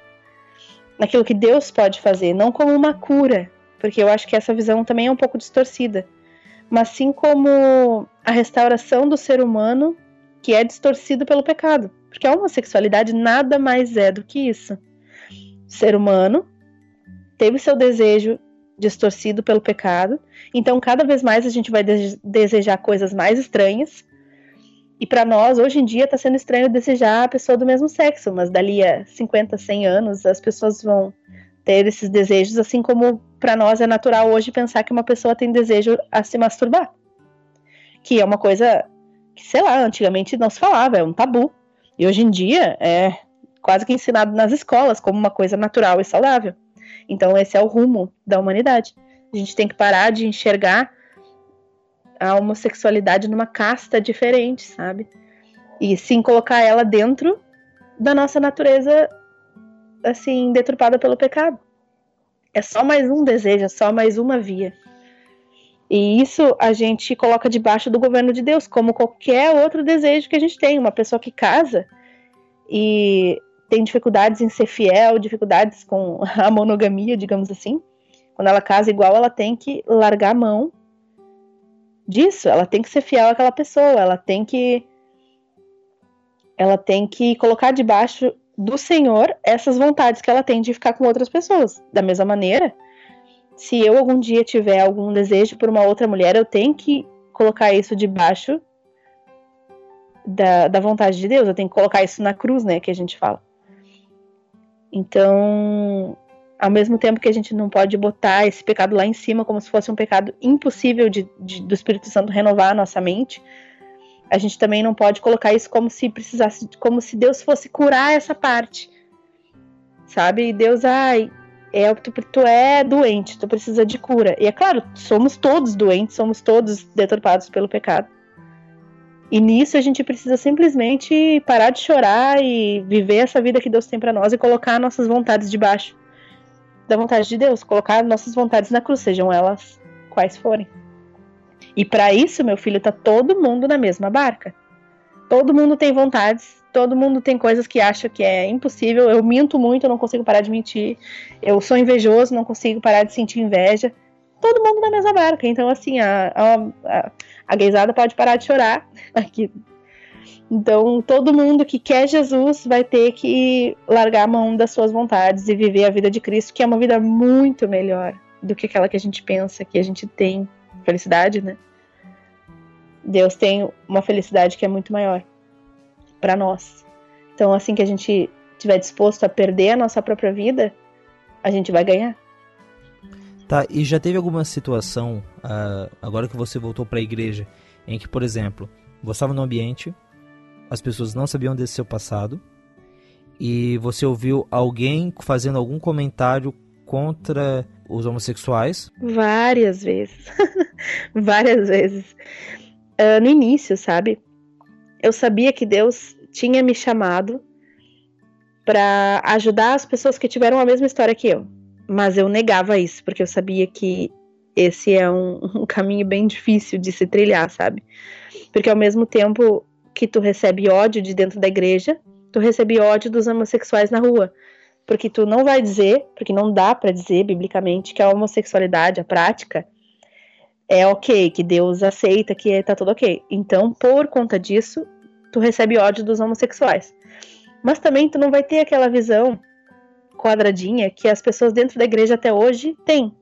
naquilo que Deus pode fazer, não como uma cura, porque eu acho que essa visão também é um pouco distorcida, mas sim como a restauração do ser humano que é distorcido pelo pecado. Porque a homossexualidade nada mais é do que isso. O ser humano teve seu desejo distorcido pelo pecado. Então, cada vez mais a gente vai de desejar coisas mais estranhas. E para nós, hoje em dia, está sendo estranho desejar a pessoa do mesmo sexo, mas dali a 50, 100 anos, as pessoas vão ter esses desejos, assim como para nós é natural hoje pensar que uma pessoa tem desejo a se masturbar. que é uma coisa que, sei lá, antigamente não se falava, é um tabu. E hoje em dia é quase que ensinado nas escolas como uma coisa natural e saudável. Então esse é o rumo da humanidade. A gente tem que parar de enxergar a homossexualidade numa casta diferente, sabe? E sim colocar ela dentro da nossa natureza assim deturpada pelo pecado. É só mais um desejo, é só mais uma via. E isso a gente coloca debaixo do governo de Deus, como qualquer outro desejo que a gente tem. Uma pessoa que casa e tem dificuldades em ser fiel, dificuldades com a monogamia, digamos assim. Quando ela casa igual, ela tem que largar a mão disso, ela tem que ser fiel àquela pessoa, ela tem que ela tem que colocar debaixo do Senhor essas vontades que ela tem de ficar com outras pessoas. Da mesma maneira, se eu algum dia tiver algum desejo por uma outra mulher, eu tenho que colocar isso debaixo da, da vontade de Deus, eu tenho que colocar isso na cruz, né, que a gente fala. Então, ao mesmo tempo que a gente não pode botar esse pecado lá em cima como se fosse um pecado impossível de, de, do Espírito Santo renovar a nossa mente, a gente também não pode colocar isso como se precisasse, como se Deus fosse curar essa parte. Sabe? E Deus, ai, é, tu, tu é doente, tu precisa de cura. E é claro, somos todos doentes, somos todos deturpados pelo pecado. E nisso a gente precisa simplesmente parar de chorar e viver essa vida que Deus tem para nós e colocar nossas vontades debaixo da vontade de Deus, colocar nossas vontades na cruz, sejam elas quais forem. E para isso, meu filho, tá todo mundo na mesma barca. Todo mundo tem vontades, todo mundo tem coisas que acha que é impossível. Eu minto muito, eu não consigo parar de mentir. Eu sou invejoso, não consigo parar de sentir inveja. Todo mundo na mesma barca. Então, assim, a, a, a gaysada pode parar de chorar aqui. Então, todo mundo que quer Jesus vai ter que largar a mão das suas vontades e viver a vida de Cristo, que é uma vida muito melhor do que aquela que a gente pensa que a gente tem felicidade, né? Deus tem uma felicidade que é muito maior para nós. Então, assim que a gente estiver disposto a perder a nossa própria vida, a gente vai ganhar. Tá, e já teve alguma situação, uh, agora que você voltou para a igreja, em que, por exemplo, você estava no ambiente, as pessoas não sabiam desse seu passado, e você ouviu alguém fazendo algum comentário contra os homossexuais? Várias vezes. Várias vezes. Uh, no início, sabe? Eu sabia que Deus tinha me chamado para ajudar as pessoas que tiveram a mesma história que eu. Mas eu negava isso, porque eu sabia que esse é um, um caminho bem difícil de se trilhar, sabe? Porque ao mesmo tempo que tu recebe ódio de dentro da igreja, tu recebe ódio dos homossexuais na rua porque tu não vai dizer, porque não dá para dizer biblicamente que a homossexualidade, a prática, é ok, que Deus aceita, que tá tudo ok. Então, por conta disso, tu recebe ódio dos homossexuais. Mas também tu não vai ter aquela visão quadradinha que as pessoas dentro da igreja até hoje têm.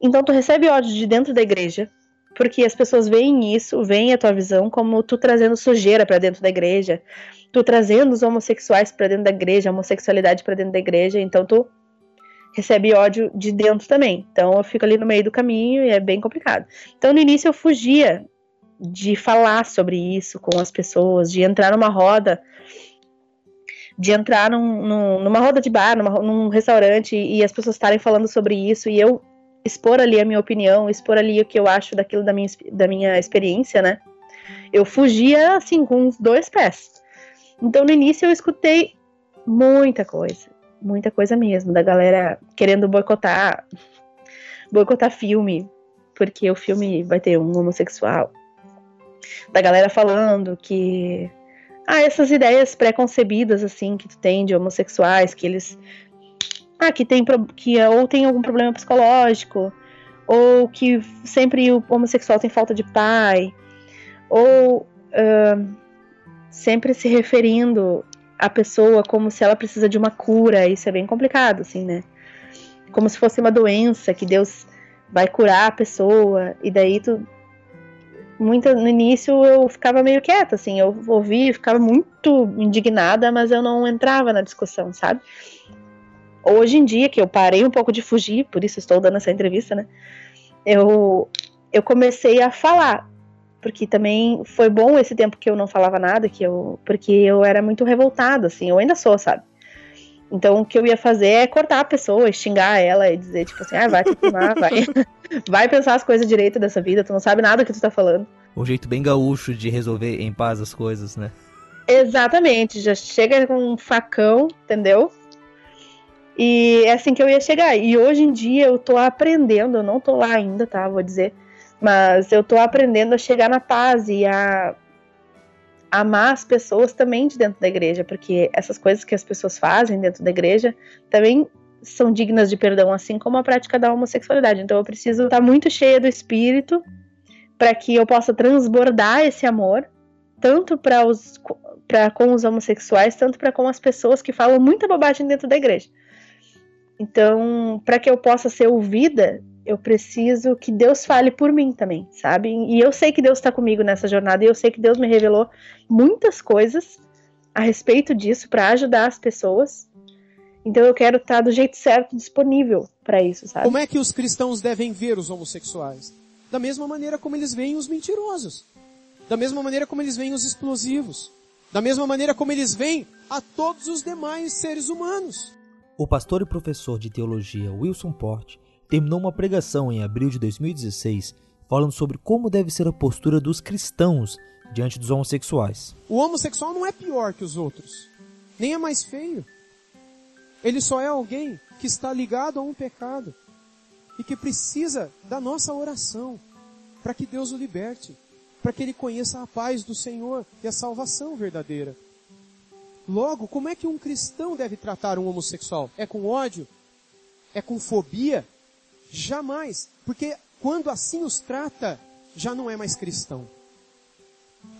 Então tu recebe ódio de dentro da igreja, porque as pessoas veem isso, veem a tua visão como tu trazendo sujeira para dentro da igreja, tu trazendo os homossexuais para dentro da igreja, a homossexualidade para dentro da igreja, então tu recebe ódio de dentro também. Então eu fico ali no meio do caminho e é bem complicado. Então no início eu fugia de falar sobre isso com as pessoas, de entrar numa roda, de entrar num, num, numa roda de bar, numa, num restaurante e as pessoas estarem falando sobre isso e eu expor ali a minha opinião, expor ali o que eu acho daquilo da minha, da minha experiência, né? Eu fugia assim com os dois pés. Então no início eu escutei muita coisa, muita coisa mesmo, da galera querendo boicotar, boicotar filme, porque o filme vai ter um homossexual. Da galera falando que ah, essas ideias pré-concebidas assim que tu tem de homossexuais, que eles ah, que tem que ou tem algum problema psicológico, ou que sempre o homossexual tem falta de pai, ou uh, sempre se referindo à pessoa como se ela precisa de uma cura. Isso é bem complicado, assim, né? Como se fosse uma doença que Deus vai curar a pessoa. E daí tu. Muito, no início eu ficava meio quieta, assim, eu ouvi, ficava muito indignada, mas eu não entrava na discussão, sabe? Hoje em dia, que eu parei um pouco de fugir, por isso estou dando essa entrevista, né? Eu, eu comecei a falar porque também foi bom esse tempo que eu não falava nada, que eu, porque eu era muito revoltada, assim, eu ainda sou, sabe? Então o que eu ia fazer é cortar a pessoa, xingar ela e dizer, tipo assim, ah, vai te tomar, vai. vai pensar as coisas direito dessa vida, tu não sabe nada que tu tá falando. Um jeito bem gaúcho de resolver em paz as coisas, né? Exatamente, já chega com um facão, entendeu? E é assim que eu ia chegar. E hoje em dia eu tô aprendendo, eu não tô lá ainda, tá? Vou dizer. Mas eu tô aprendendo a chegar na paz e a amar as pessoas também de dentro da igreja, porque essas coisas que as pessoas fazem dentro da igreja também são dignas de perdão, assim como a prática da homossexualidade. Então eu preciso estar muito cheia do espírito para que eu possa transbordar esse amor, tanto para os para com os homossexuais, tanto para com as pessoas que falam muita bobagem dentro da igreja. Então, para que eu possa ser ouvida, eu preciso que Deus fale por mim também, sabe? E eu sei que Deus está comigo nessa jornada e eu sei que Deus me revelou muitas coisas a respeito disso para ajudar as pessoas. Então eu quero estar do jeito certo disponível para isso, sabe? Como é que os cristãos devem ver os homossexuais? Da mesma maneira como eles veem os mentirosos. Da mesma maneira como eles veem os explosivos. Da mesma maneira como eles veem a todos os demais seres humanos. O pastor e professor de teologia Wilson Porte terminou uma pregação em abril de 2016 falando sobre como deve ser a postura dos cristãos diante dos homossexuais. O homossexual não é pior que os outros, nem é mais feio. Ele só é alguém que está ligado a um pecado e que precisa da nossa oração para que Deus o liberte, para que ele conheça a paz do Senhor e a salvação verdadeira. Logo, como é que um cristão deve tratar um homossexual? É com ódio? É com fobia? Jamais. Porque quando assim os trata, já não é mais cristão.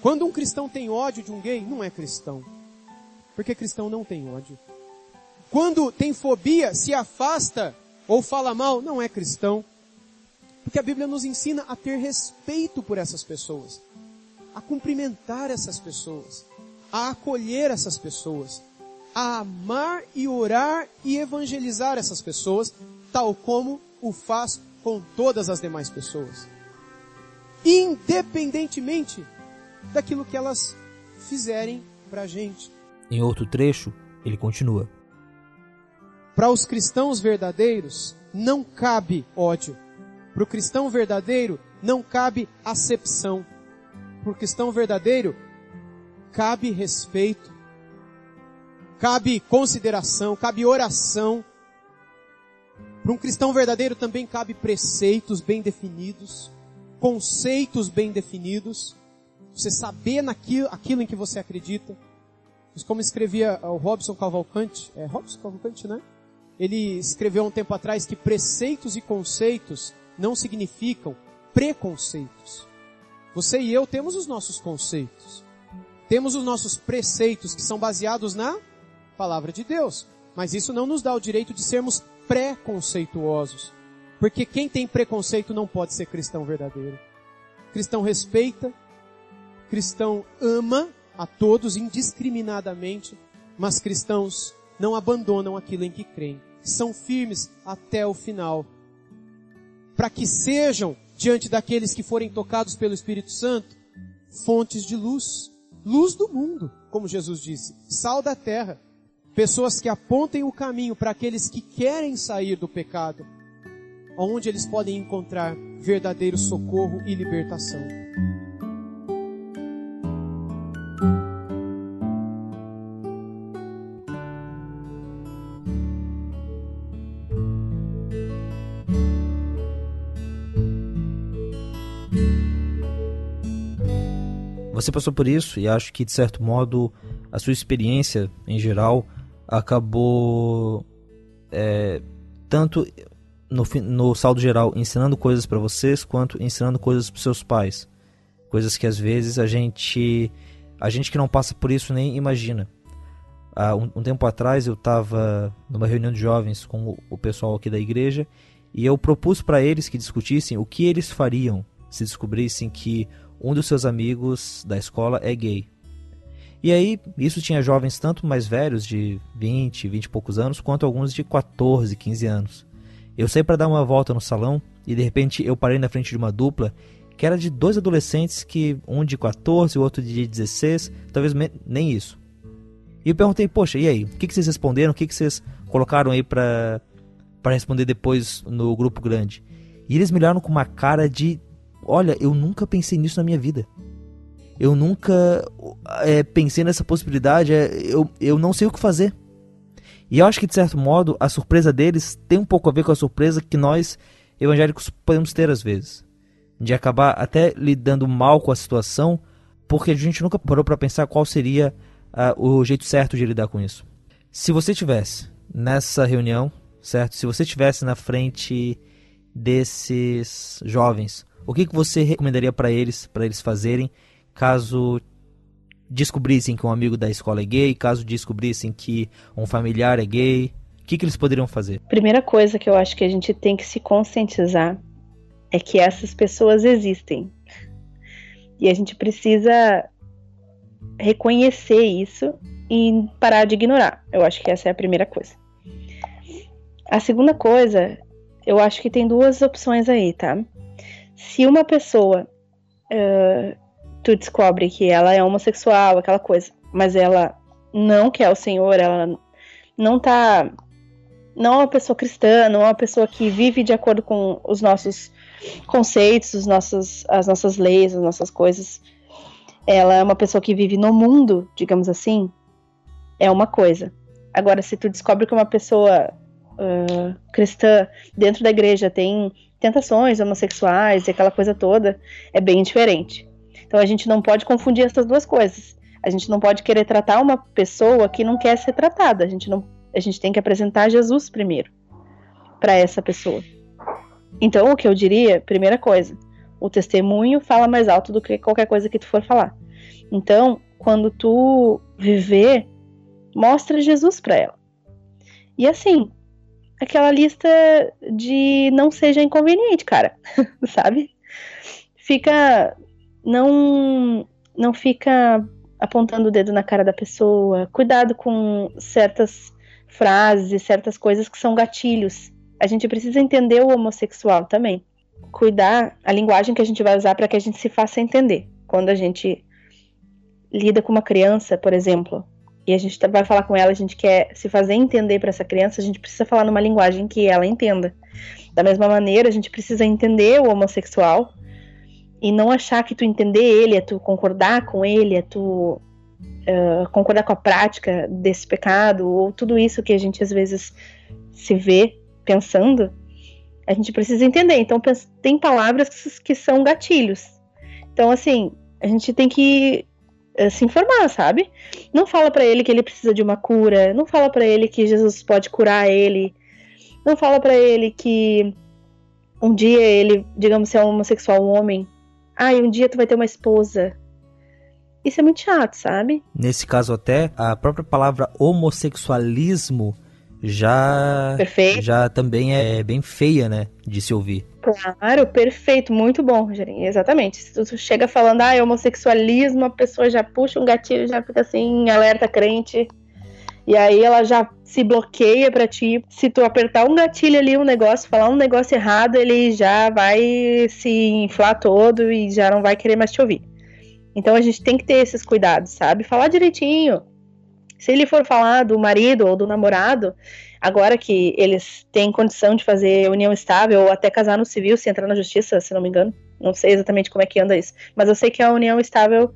Quando um cristão tem ódio de um gay, não é cristão. Porque cristão não tem ódio. Quando tem fobia, se afasta ou fala mal, não é cristão. Porque a Bíblia nos ensina a ter respeito por essas pessoas, a cumprimentar essas pessoas, a acolher essas pessoas, a amar e orar e evangelizar essas pessoas, tal como o faz com todas as demais pessoas. Independentemente daquilo que elas fizerem pra gente. Em outro trecho, ele continua: Para os cristãos verdadeiros, não cabe ódio. Para o cristão verdadeiro, não cabe acepção. Para o cristão verdadeiro, cabe respeito, cabe consideração, cabe oração. Para um cristão verdadeiro também cabe preceitos bem definidos, conceitos bem definidos, você saber naquilo aquilo em que você acredita. Como escrevia o Robson Cavalcante, é Robson Cavalcante, né? Ele escreveu um tempo atrás que preceitos e conceitos não significam preconceitos. Você e eu temos os nossos conceitos. Temos os nossos preceitos que são baseados na palavra de Deus. Mas isso não nos dá o direito de sermos preconceituosos. Porque quem tem preconceito não pode ser cristão verdadeiro. Cristão respeita, cristão ama a todos indiscriminadamente, mas cristãos não abandonam aquilo em que creem. São firmes até o final. Para que sejam, diante daqueles que forem tocados pelo Espírito Santo, fontes de luz luz do mundo, como Jesus disse, sal da terra. Pessoas que apontem o caminho para aqueles que querem sair do pecado, onde eles podem encontrar verdadeiro socorro e libertação. Você passou por isso e acho que de certo modo a sua experiência em geral acabou é, tanto no, no saldo geral ensinando coisas para vocês quanto ensinando coisas para seus pais, coisas que às vezes a gente a gente que não passa por isso nem imagina. Há um, um tempo atrás eu estava numa reunião de jovens com o, o pessoal aqui da igreja e eu propus para eles que discutissem o que eles fariam se descobrissem que um dos seus amigos da escola é gay. E aí, isso tinha jovens tanto mais velhos, de 20, 20 e poucos anos, quanto alguns de 14, 15 anos. Eu saí para dar uma volta no salão e de repente eu parei na frente de uma dupla que era de dois adolescentes que um de 14 e o outro de 16, talvez nem isso. E eu perguntei, poxa, e aí? O que, que vocês responderam? O que, que vocês colocaram aí pra responder depois no grupo grande? E eles me olharam com uma cara de: Olha, eu nunca pensei nisso na minha vida. Eu nunca é, pensei nessa possibilidade. É, eu, eu não sei o que fazer. E eu acho que, de certo modo, a surpresa deles tem um pouco a ver com a surpresa que nós, evangélicos, podemos ter às vezes. De acabar até lidando mal com a situação, porque a gente nunca parou para pensar qual seria uh, o jeito certo de lidar com isso. Se você tivesse nessa reunião, certo? Se você tivesse na frente desses jovens, o que, que você recomendaria para eles, para eles fazerem, caso descobrissem que um amigo da escola é gay, caso descobrissem que um familiar é gay, o que, que eles poderiam fazer? Primeira coisa que eu acho que a gente tem que se conscientizar é que essas pessoas existem. E a gente precisa reconhecer isso e parar de ignorar. Eu acho que essa é a primeira coisa. A segunda coisa, eu acho que tem duas opções aí, tá? Se uma pessoa uh, tu descobre que ela é homossexual, aquela coisa, mas ela não quer o Senhor, ela não tá. Não é uma pessoa cristã, não é uma pessoa que vive de acordo com os nossos conceitos, os nossos, as nossas leis, as nossas coisas. Ela é uma pessoa que vive no mundo, digamos assim, é uma coisa. Agora, se tu descobre que uma pessoa uh, cristã dentro da igreja tem tentações homossexuais e aquela coisa toda, é bem diferente. Então a gente não pode confundir essas duas coisas. A gente não pode querer tratar uma pessoa que não quer ser tratada. A gente não, a gente tem que apresentar Jesus primeiro para essa pessoa. Então o que eu diria, primeira coisa, o testemunho fala mais alto do que qualquer coisa que tu for falar. Então, quando tu viver, mostra Jesus para ela. E assim, aquela lista de não seja inconveniente, cara, sabe? Fica não não fica apontando o dedo na cara da pessoa. Cuidado com certas frases, certas coisas que são gatilhos. A gente precisa entender o homossexual também. Cuidar a linguagem que a gente vai usar para que a gente se faça entender. Quando a gente lida com uma criança, por exemplo, e a gente vai falar com ela, a gente quer se fazer entender para essa criança, a gente precisa falar numa linguagem que ela entenda. Da mesma maneira, a gente precisa entender o homossexual e não achar que tu entender ele é tu concordar com ele, é tu uh, concordar com a prática desse pecado, ou tudo isso que a gente às vezes se vê pensando, a gente precisa entender. Então, tem palavras que são gatilhos. Então, assim, a gente tem que se informar, sabe? Não fala para ele que ele precisa de uma cura, não fala para ele que Jesus pode curar ele, não fala para ele que um dia ele, digamos, se é um homossexual, um homem, ai, um dia tu vai ter uma esposa. Isso é muito chato, sabe? Nesse caso até, a própria palavra homossexualismo já perfeito. já também é bem feia, né, de se ouvir. Claro, perfeito, muito bom, Rogerinho, exatamente. Se tu chega falando, ah, homossexualismo, a pessoa já puxa um gatilho, já fica assim, alerta crente. E aí ela já se bloqueia para ti. Se tu apertar um gatilho ali, um negócio, falar um negócio errado, ele já vai se inflar todo e já não vai querer mais te ouvir. Então a gente tem que ter esses cuidados, sabe? Falar direitinho. Se ele for falar do marido ou do namorado, agora que eles têm condição de fazer união estável ou até casar no civil, se entrar na justiça, se não me engano, não sei exatamente como é que anda isso, mas eu sei que a união estável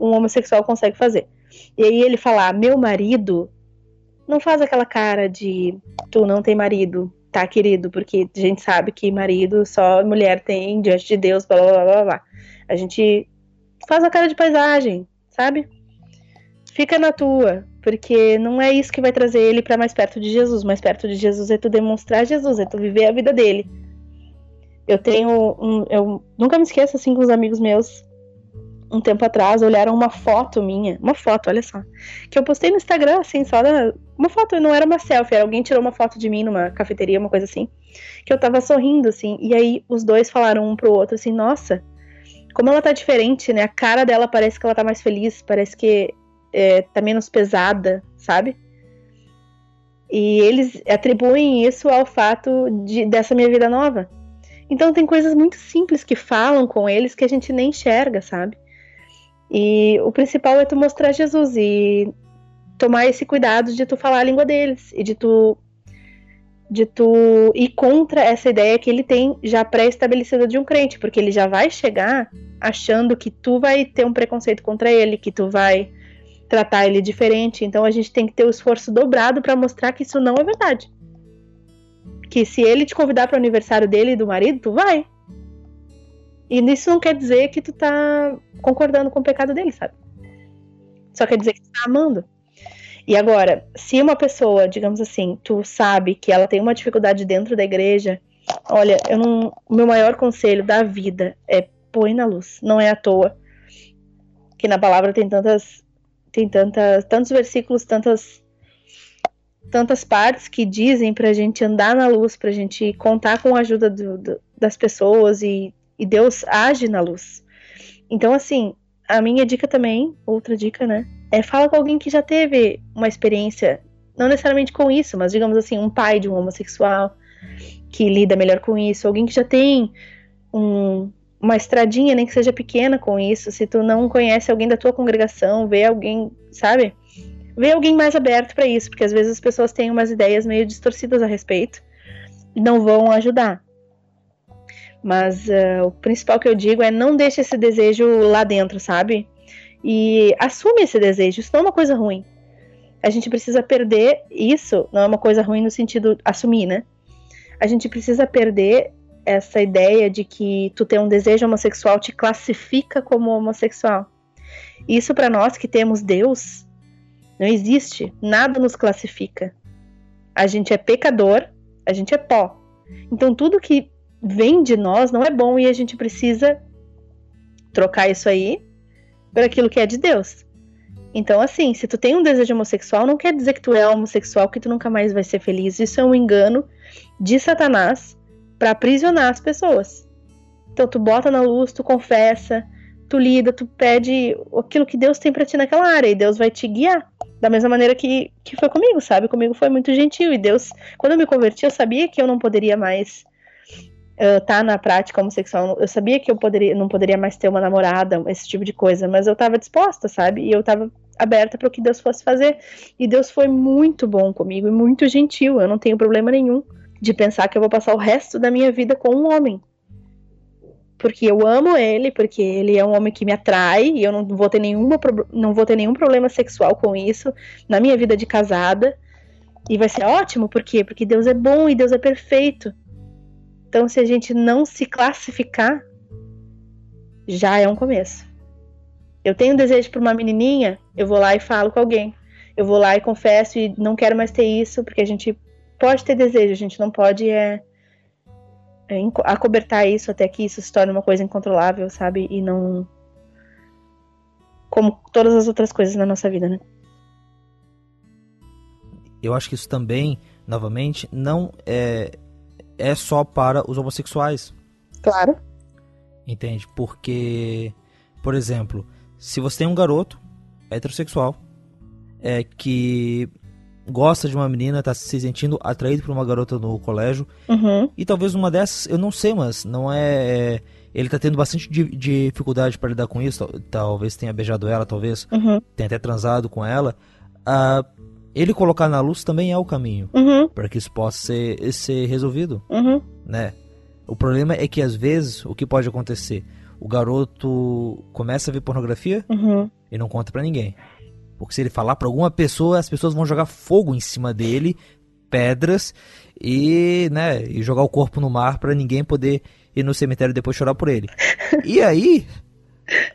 um homossexual consegue fazer. E aí ele falar, meu marido, não faz aquela cara de tu não tem marido, tá, querido? Porque a gente sabe que marido só mulher tem diante de Deus, blá blá blá blá. A gente faz a cara de paisagem, sabe? Fica na tua, porque não é isso que vai trazer ele para mais perto de Jesus. Mais perto de Jesus é tu demonstrar Jesus, é tu viver a vida dele. Eu tenho um, eu nunca me esqueço assim com os amigos meus um tempo atrás olharam uma foto minha, uma foto, olha só, que eu postei no Instagram, assim, só da, uma foto, não era uma selfie, era alguém tirou uma foto de mim numa cafeteria, uma coisa assim, que eu tava sorrindo, assim, e aí os dois falaram um pro outro, assim, nossa, como ela tá diferente, né, a cara dela parece que ela tá mais feliz, parece que é, tá menos pesada, sabe? E eles atribuem isso ao fato de, dessa minha vida nova. Então tem coisas muito simples que falam com eles que a gente nem enxerga, sabe? E o principal é tu mostrar Jesus e tomar esse cuidado de tu falar a língua deles e de tu de tu ir contra essa ideia que ele tem já pré-estabelecida de um crente, porque ele já vai chegar achando que tu vai ter um preconceito contra ele, que tu vai tratar ele diferente. Então a gente tem que ter o esforço dobrado para mostrar que isso não é verdade. Que se ele te convidar para o aniversário dele e do marido, tu vai. E isso não quer dizer que tu tá concordando com o pecado dele, sabe? Só quer dizer que tu tá amando. E agora, se uma pessoa, digamos assim, tu sabe que ela tem uma dificuldade dentro da igreja, olha, eu não, o meu maior conselho da vida é põe na luz. Não é à toa que na palavra tem tantas tem tantas tantos versículos, tantas tantas partes que dizem pra gente andar na luz, pra gente contar com a ajuda do, do, das pessoas e, e Deus age na luz. Então, assim, a minha dica também, outra dica, né? É fala com alguém que já teve uma experiência, não necessariamente com isso, mas digamos assim, um pai de um homossexual que lida melhor com isso, alguém que já tem um, uma estradinha, nem que seja pequena com isso. Se tu não conhece alguém da tua congregação, vê alguém, sabe? Vê alguém mais aberto para isso, porque às vezes as pessoas têm umas ideias meio distorcidas a respeito e não vão ajudar. Mas uh, o principal que eu digo é não deixe esse desejo lá dentro, sabe? E assume esse desejo. Isso não é uma coisa ruim. A gente precisa perder isso. Não é uma coisa ruim no sentido assumir, né? A gente precisa perder essa ideia de que tu ter um desejo homossexual te classifica como homossexual. Isso para nós que temos Deus não existe, nada nos classifica. A gente é pecador, a gente é pó. Então tudo que vem de nós não é bom e a gente precisa trocar isso aí por aquilo que é de Deus. Então, assim, se tu tem um desejo homossexual, não quer dizer que tu é homossexual, que tu nunca mais vai ser feliz. Isso é um engano de Satanás para aprisionar as pessoas. Então, tu bota na luz, tu confessa, tu lida, tu pede aquilo que Deus tem para ti naquela área e Deus vai te guiar. Da mesma maneira que, que foi comigo, sabe? Comigo foi muito gentil e Deus, quando eu me converti, eu sabia que eu não poderia mais estar uh, tá na prática homossexual. Eu sabia que eu poderia, não poderia mais ter uma namorada, esse tipo de coisa, mas eu estava disposta, sabe? E eu estava aberta para o que Deus fosse fazer. E Deus foi muito bom comigo e muito gentil. Eu não tenho problema nenhum de pensar que eu vou passar o resto da minha vida com um homem porque eu amo ele, porque ele é um homem que me atrai e eu não vou ter nenhuma não vou ter nenhum problema sexual com isso na minha vida de casada. E vai ser ótimo, por quê? Porque Deus é bom e Deus é perfeito. Então, se a gente não se classificar, já é um começo. Eu tenho um desejo por uma menininha, eu vou lá e falo com alguém. Eu vou lá e confesso e não quero mais ter isso, porque a gente pode ter desejo, a gente não pode é, é, acobertar isso até que isso se torne uma coisa incontrolável, sabe? E não. Como todas as outras coisas na nossa vida, né? Eu acho que isso também, novamente, não é, é só para os homossexuais. Claro. Entende? Porque, por exemplo, se você tem um garoto heterossexual é que gosta de uma menina, tá se sentindo atraído por uma garota no colégio. Uhum. E talvez uma dessas, eu não sei, mas não é. é ele tá tendo bastante dificuldade para lidar com isso. Talvez tenha beijado ela, talvez uhum. tenha até transado com ela. Uh, ele colocar na luz também é o caminho uhum. para que isso possa ser, ser resolvido, uhum. né? O problema é que às vezes o que pode acontecer, o garoto começa a ver pornografia uhum. e não conta para ninguém. Porque se ele falar para alguma pessoa, as pessoas vão jogar fogo em cima dele, pedras e, né, e jogar o corpo no mar para ninguém poder ir no cemitério depois chorar por ele. E aí,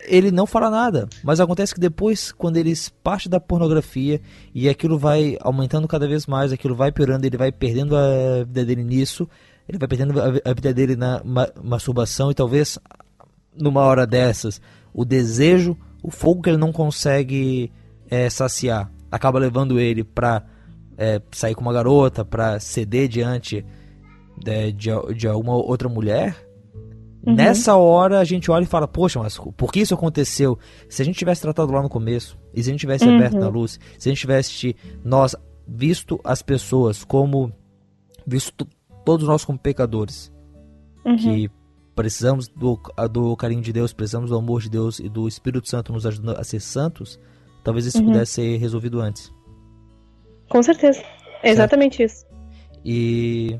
ele não fala nada. Mas acontece que depois, quando eles partem da pornografia e aquilo vai aumentando cada vez mais, aquilo vai piorando, ele vai perdendo a vida dele nisso, ele vai perdendo a vida dele na ma masturbação e talvez numa hora dessas o desejo, o fogo que ele não consegue é, saciar acaba levando ele pra é, sair com uma garota, pra ceder diante de, de, de alguma outra mulher, uhum. nessa hora a gente olha e fala: Poxa, mas por que isso aconteceu? Se a gente tivesse tratado lá no começo, e se a gente tivesse uhum. aberto na luz, se a gente tivesse nós visto as pessoas como. visto todos nós como pecadores, uhum. que precisamos do, do carinho de Deus, precisamos do amor de Deus e do Espírito Santo nos ajudando a ser santos, talvez isso uhum. pudesse ser resolvido antes. Com certeza. É exatamente isso. E,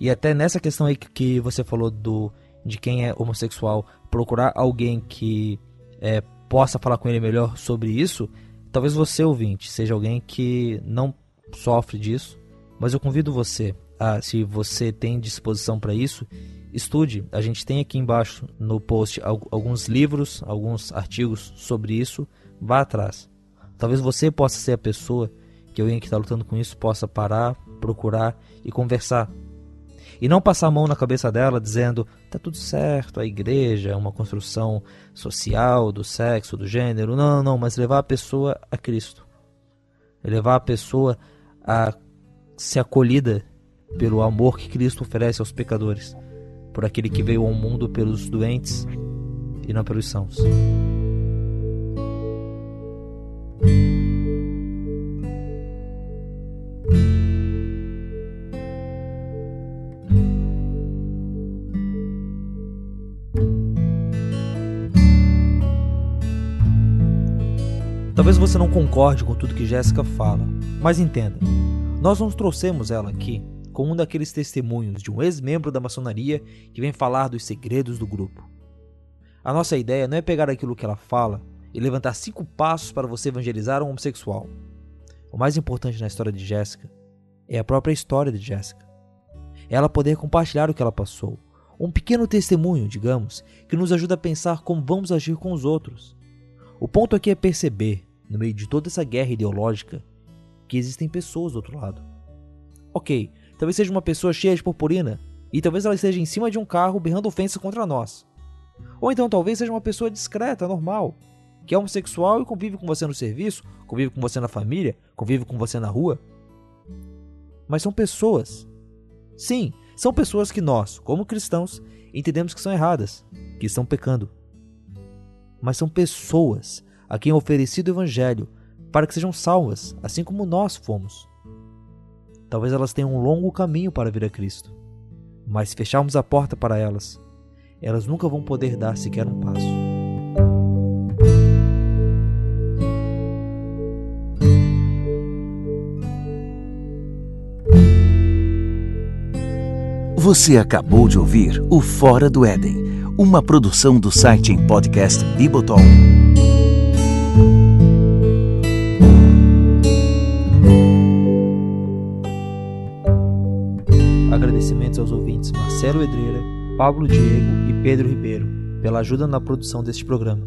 e até nessa questão aí que, que você falou do de quem é homossexual, procurar alguém que é, possa falar com ele melhor sobre isso, talvez você, ouvinte, seja alguém que não sofre disso, mas eu convido você a, se você tem disposição para isso, estude. A gente tem aqui embaixo no post alguns livros, alguns artigos sobre isso. Vá atrás. Talvez você possa ser a pessoa que alguém que está lutando com isso possa parar, procurar e conversar. E não passar a mão na cabeça dela dizendo tá tudo certo, a igreja é uma construção social do sexo, do gênero. Não, não, mas levar a pessoa a Cristo. Levar a pessoa a ser acolhida pelo amor que Cristo oferece aos pecadores por aquele que veio ao mundo pelos doentes e não pelos sãos. Talvez você não concorde com tudo que Jéssica fala, mas entenda, nós não trouxemos ela aqui com um daqueles testemunhos de um ex-membro da maçonaria que vem falar dos segredos do grupo. A nossa ideia não é pegar aquilo que ela fala e levantar cinco passos para você evangelizar um homossexual. O mais importante na história de Jéssica é a própria história de Jéssica. Ela poder compartilhar o que ela passou. Um pequeno testemunho, digamos, que nos ajuda a pensar como vamos agir com os outros. O ponto aqui é perceber, no meio de toda essa guerra ideológica, que existem pessoas do outro lado. Ok, Talvez seja uma pessoa cheia de purpurina. E talvez ela esteja em cima de um carro berrando ofensas contra nós. Ou então talvez seja uma pessoa discreta, normal, que é homossexual e convive com você no serviço, convive com você na família, convive com você na rua. Mas são pessoas. Sim, são pessoas que nós, como cristãos, entendemos que são erradas, que estão pecando. Mas são pessoas a quem é oferecido o evangelho para que sejam salvas, assim como nós fomos. Talvez elas tenham um longo caminho para vir a Cristo. Mas se fecharmos a porta para elas, elas nunca vão poder dar sequer um passo. Você acabou de ouvir o Fora do Éden, uma produção do site em podcast Bibotol. Aos ouvintes Marcelo Edreira, Pablo Diego e Pedro Ribeiro pela ajuda na produção deste programa.